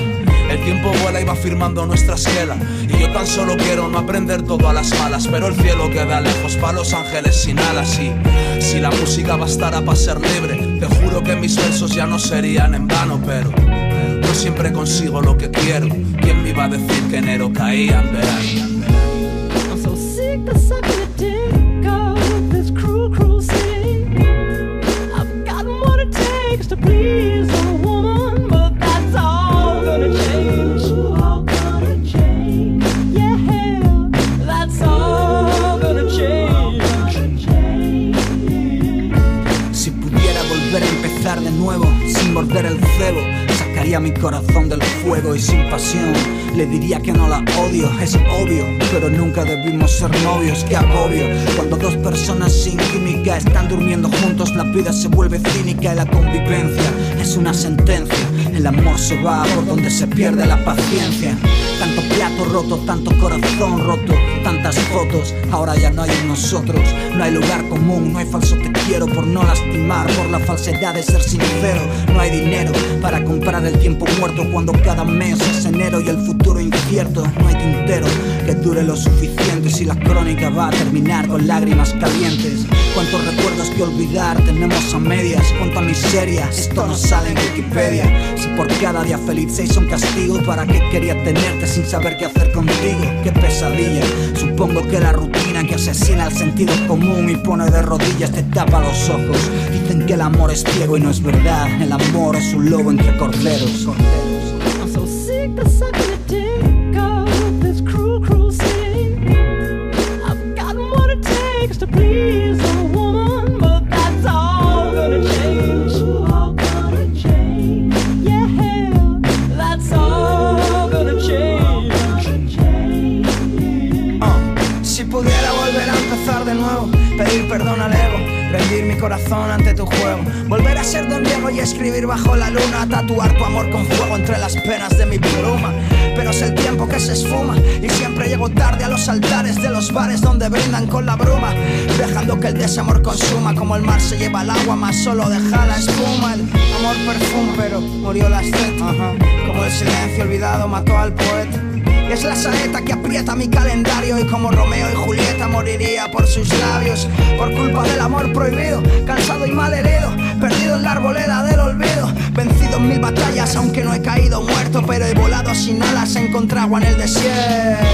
El tiempo vuela y va firmando nuestra esquela. Y yo tan solo quiero no aprender todo a las malas. Pero el cielo queda lejos para los ángeles sin alas. Y si la música bastara para ser libre, te juro que mis versos ya no serían en vano. Pero yo siempre consigo lo que quiero. ¿Quién me iba a decir que enero caía en verano? Sacaría mi corazón del fuego y sin pasión. Le diría que no la odio, es obvio, pero nunca debimos ser novios, que agobio. Cuando dos personas sin química están durmiendo juntos, la vida se vuelve cínica y la convivencia es una sentencia. El amor se va por donde se pierde la paciencia. Tanto plato roto, tanto corazón roto, tantas fotos, ahora ya no hay en nosotros. No hay lugar común, no hay falso te quiero por no lastimar, por la falsedad de ser sincero. No hay dinero para comprar el tiempo muerto cuando cada mes es enero y el futuro incierto. No hay tintero que dure lo suficiente si la crónica va a terminar con lágrimas calientes. Cuántos recuerdos que olvidar tenemos a medias, cuánta miseria, esto no sale en Wikipedia. Si por cada día feliz se hizo un castigo, ¿para qué quería tenerte sin saber qué hacer contigo? Qué pesadilla, supongo que la rutina que asesina el sentido común y pone de rodillas te tapa los ojos. Dicen que el amor es ciego y no es verdad, el amor es un lobo entre corderos. Corazón ante tu juego, volver a ser Don Diego y escribir bajo la luna, tatuar tu amor con fuego entre las penas de mi pluma. Pero es el tiempo que se esfuma y siempre llego tarde a los altares de los bares donde brindan con la bruma, dejando que el desamor consuma como el mar se lleva el agua, más solo deja la espuma. El amor perfuma, pero murió la sed, como el silencio olvidado mató al poeta. Es la saeta que aprieta mi calendario Y como Romeo y Julieta moriría por sus labios Por culpa del amor prohibido Cansado y mal herido Perdido en la arboleda del olvido Vencido en mil batallas aunque no he caído muerto Pero he volado sin alas encontré agua en el desierto.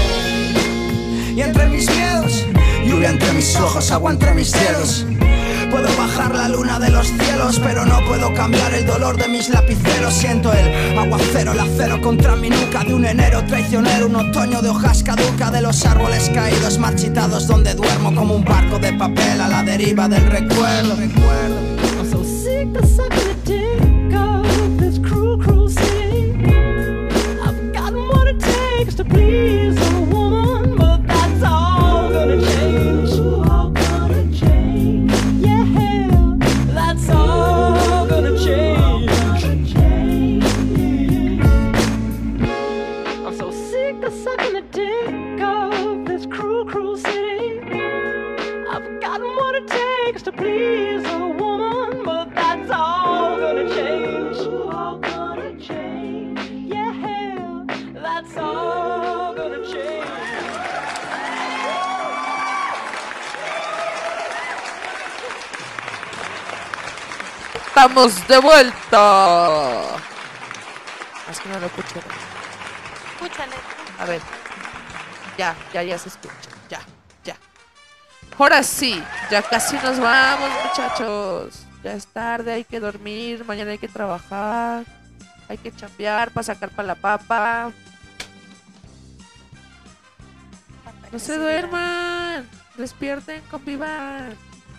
Y entre mis miedos Lluvia entre mis ojos, agua entre mis dedos bajar la luna de los cielos, pero no puedo cambiar el dolor de mis lapiceros. Siento el aguacero, el acero contra mi nuca de un enero traicionero, un otoño de hojas caduca de los árboles caídos, marchitados donde duermo como un barco de papel a la deriva del recuerdo. de vuelta. Ah, es que no lo escucho. Escúchale. A ver. Ya, ya, ya se escucha. Ya, ya. Ahora sí, ya casi nos vamos, muchachos. Ya es tarde, hay que dormir, mañana hay que trabajar. Hay que chambear para sacar para la papa. No se duerman. Despierten, convivan.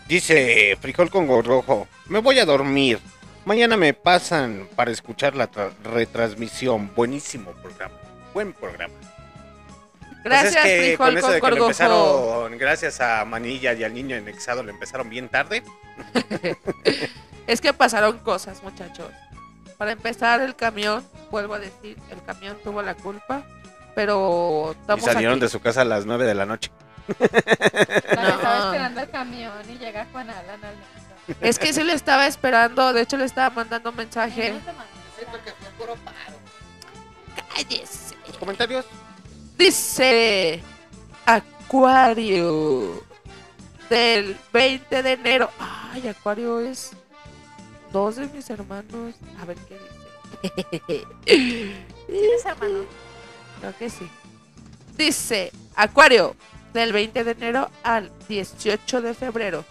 Dice Frijol con Gorrojo. Me voy a dormir. Mañana me pasan para escuchar la tra- retransmisión. Buenísimo programa. Buen programa. Pues Gracias, es que Frijol con eso con de que lo Gorgojo. empezaron, gracias a Manilla y al niño anexado, lo empezaron bien tarde. Es que pasaron cosas, muchachos. Para empezar, el camión, vuelvo a decir, el camión tuvo la culpa. Pero Y salieron aquí. de su casa a las 9 de la noche. La estaba No. esperando el camión y llega Juan Alan al Es que sí le estaba esperando, de hecho le estaba mandando un mensaje. Cállese. ¿Comentarios? Dice Acuario del 20 de enero. Ay, Acuario es dos de mis hermanos. A ver qué dice. ¿Tienes hermano? Creo que sí. Dice Acuario del 20 de enero al 18 de febrero.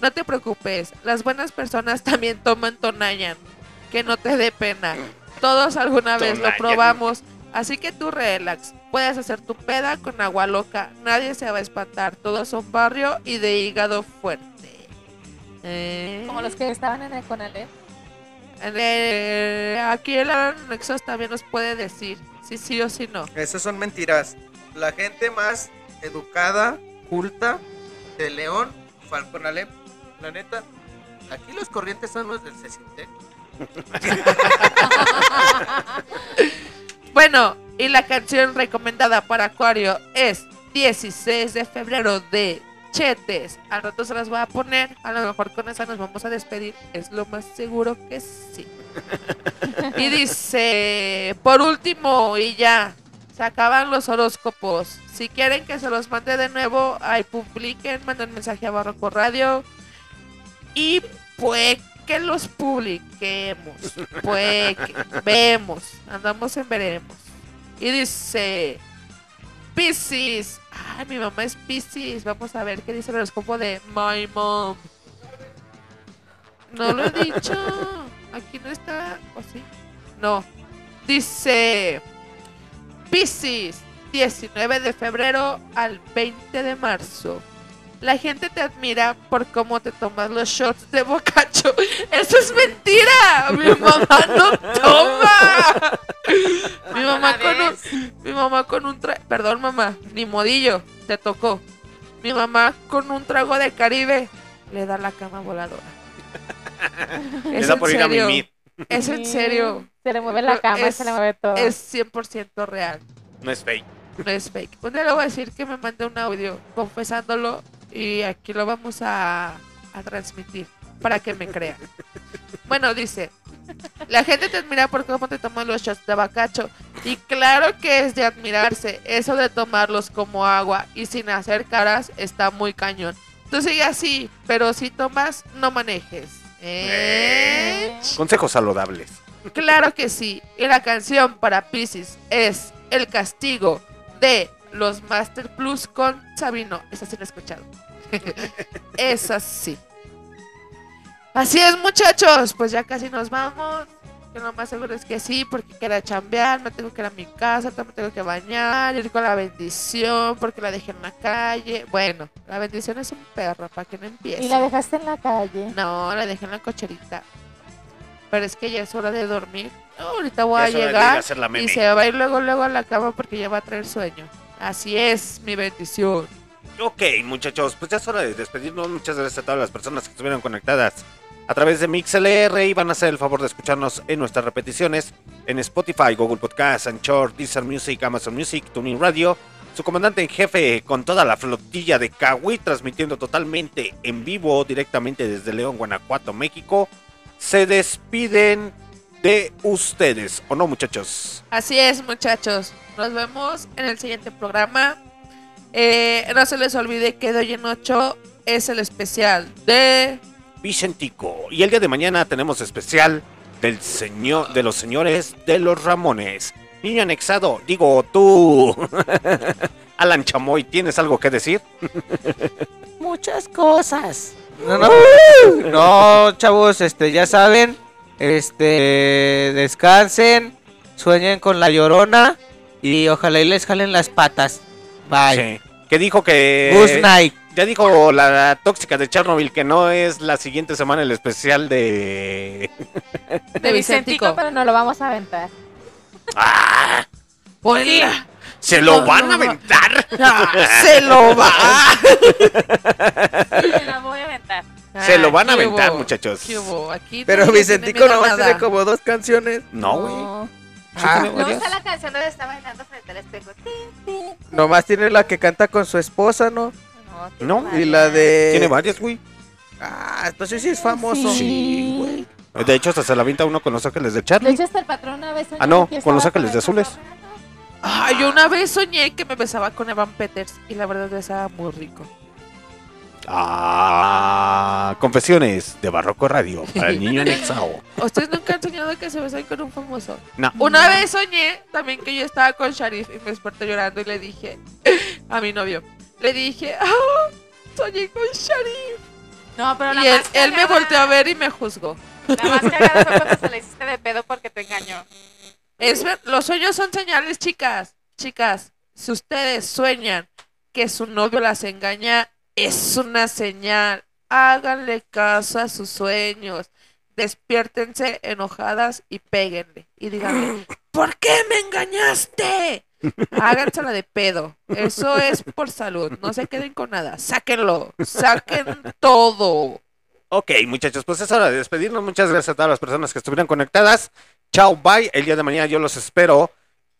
No te preocupes, las buenas personas también toman Tonayan. Que no te dé pena. Todos alguna vez lo probamos. Así que tú relax. Puedes hacer tu peda con agua loca. Nadie se va a espantar. Todos son barrio y de hígado fuerte. Eh, Como los que estaban en el Conalep. eh, aquí el Nexos también nos puede decir si sí o si no. Esas son mentiras. La gente más educada, culta de León, Falcon Alep, la neta, aquí los corrientes son los del Cecinte. Bueno, y la canción recomendada para Acuario es 16 de febrero de Chetes. Al rato se las voy a poner. A lo mejor con esa nos vamos a despedir. Es lo más seguro que sí. y dice, por último, y ya, se acaban los horóscopos. Si quieren que se los mande de nuevo, ahí publiquen, manden mensaje a Barroco Radio. Y pues que los publiquemos. Pues que vemos. Andamos en veremos. Y dice Piscis. Ay, mi mamá es Piscis. Vamos a ver qué dice el horóscopo de My Mom. No lo he dicho. Aquí no está. ¿O sí? No. Dice Piscis. 19 de febrero al 20 de marzo. La gente te admira por cómo te tomas los shots de bocacho. ¡Eso es mentira! ¡Mi mamá no toma! Mi mamá con un, mi mamá con un tra- Perdón, mamá, ni modillo, te tocó. Mi mamá con un trago de Caribe le da la cama voladora. Da por ir a mimir. Es en serio. Se le mueve la cama, Es- se le mueve todo. Es 100% real. No es fake. No es fake. Un día le voy a decir que me mande un audio confesándolo y aquí lo vamos a, a transmitir para que me crean. Bueno, dice, la gente te admira por cómo te toman los shots de abacacho y claro que es de admirarse. Eso de tomarlos como agua y sin hacer caras está muy cañón. Tú sigue así, pero si tomas, no manejes. ¿Eh? Consejos saludables. Claro que sí. Y la canción para Pisces es El Castigo de los Master Plus con Sabino. Esa sí la he escuchado. Esa sí. Así es, muchachos. Pues ya casi nos vamos. Que lo más seguro es que sí, porque quiero chambear, me tengo que ir a mi casa, también me tengo que bañar, ir con la bendición, porque la dejé en la calle. Bueno, la bendición es un perro, para que no empiece. Y la dejaste en la calle. No, la dejé en la cocherita. Pero es que ya es hora de dormir. Ahorita voy Ya a a llegar hacer la y se va a ir luego luego a la cama porque ya va a traer sueño. Así es, mi bendición. Ok, muchachos, pues ya es hora de despedirnos. Muchas gracias a todas las personas que estuvieron conectadas a través de MixLR y van a hacer el favor de escucharnos en nuestras repeticiones en Spotify, Google Podcast, Anchor, Deezer Music, Amazon Music, Tuning Radio. Su comandante en jefe con toda la flotilla de Kawi transmitiendo totalmente en vivo directamente desde León, Guanajuato, México. Se despiden de ustedes, ¿o no, muchachos? Así es, muchachos. Nos vemos en el siguiente programa. Eh, no se les olvide que de hoy en 8 es el especial de Vicentico. Y el día de mañana tenemos especial del señor, de los señores de los Ramones. Niño anexado, digo tú. Alan Chamoy, ¿tienes algo que decir? Muchas cosas. No, no, no, chavos, este, ya saben, este, descansen, sueñen con la llorona y ojalá y les jalen las patas. Bye. Que dijo que. Buzz Night. Ya dijo la tóxica de Chernobyl que no es la siguiente semana el especial de. De Vicentico, pero no lo vamos a aventar. Hola. ¡Se lo van a aventar! Se lo va. Se la voy a Se lo van a ¿qué aventar, hubo? muchachos. ¿Qué hubo? Aquí Pero Vicentico tiene nomás nada. tiene como dos canciones. No, güey. Ah, Me gusta la canción donde está bailando frente al espejo. Nomás tiene la que canta con su esposa, ¿no? No. Y la de. Tiene varias, güey. Ah, entonces sí es famoso. Sí, güey. De hecho, hasta se la avienta uno con los ángeles de De Charlie. hecho, hasta el patrón una vez Ah, no, que con los ángeles de azules. Ay, yo una vez soñé que me besaba con Evan Peters y la verdad besaba muy rico. Ah, confesiones de Barroco Radio para el niño anexado. ¿Ustedes nunca han soñado que se besan con un famoso? No. Una vez soñé también que yo estaba con Sharif y me desperté llorando y le dije a mi novio, le dije, "Ah, soñé con Sharif. No, pero la y él, más él me volteó a ver y me juzgó. La más cagada fue cuando se le hiciste de pedo porque te engañó. Es ver- los sueños son señales, chicas. Chicas, si ustedes sueñan que su novio las engaña, es una señal. Háganle caso a sus sueños. Despiértense enojadas y péguenle. Y díganle, ¿por qué me engañaste? Hágansela de pedo. Eso es por salud. No se queden con nada. Sáquenlo. Saquen todo. Ok, muchachos, pues es hora de despedirnos. Muchas gracias a todas las personas que estuvieron conectadas. Chao, bye. El día de mañana yo los espero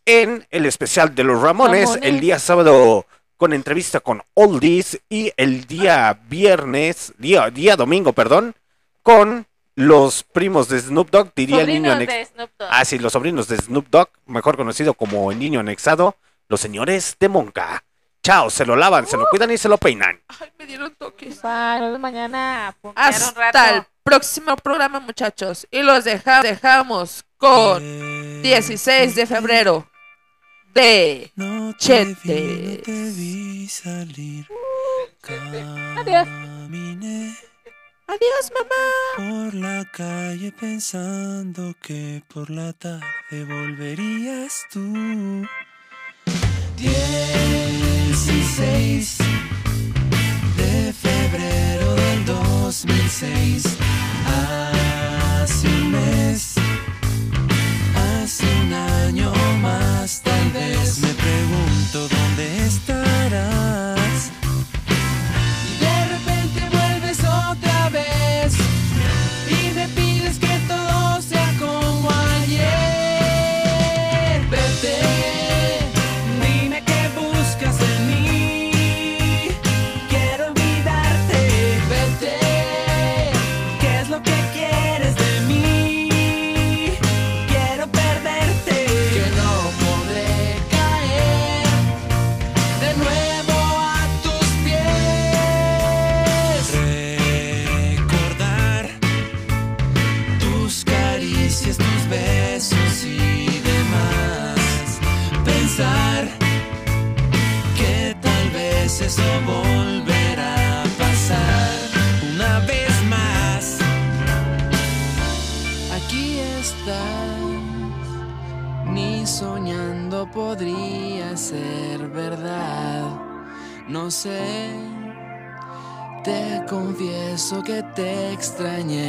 en el especial de los Ramones. Ramones. El día sábado con entrevista con Oldies. Y el día viernes, día, día domingo, perdón, con los primos de Snoop Dogg, diría el niño Sobrinos anex- de Snoop Dogg. Ah, sí, los sobrinos de Snoop Dogg, mejor conocido como el niño anexado, los señores de Monca. Chao, se lo lavan, se lo cuidan y se lo peinan. Me dieron toques. Vemos mañana. rato. Hasta el próximo programa, muchachos. Y los deja- dejamos con 16 de febrero de Chete. Adiós. Adiós, mamá. Por la calle pensando que por la tarde volverías tú. 16 de febrero del 2006. Hace un mes, un año más, tal vez me te extrañé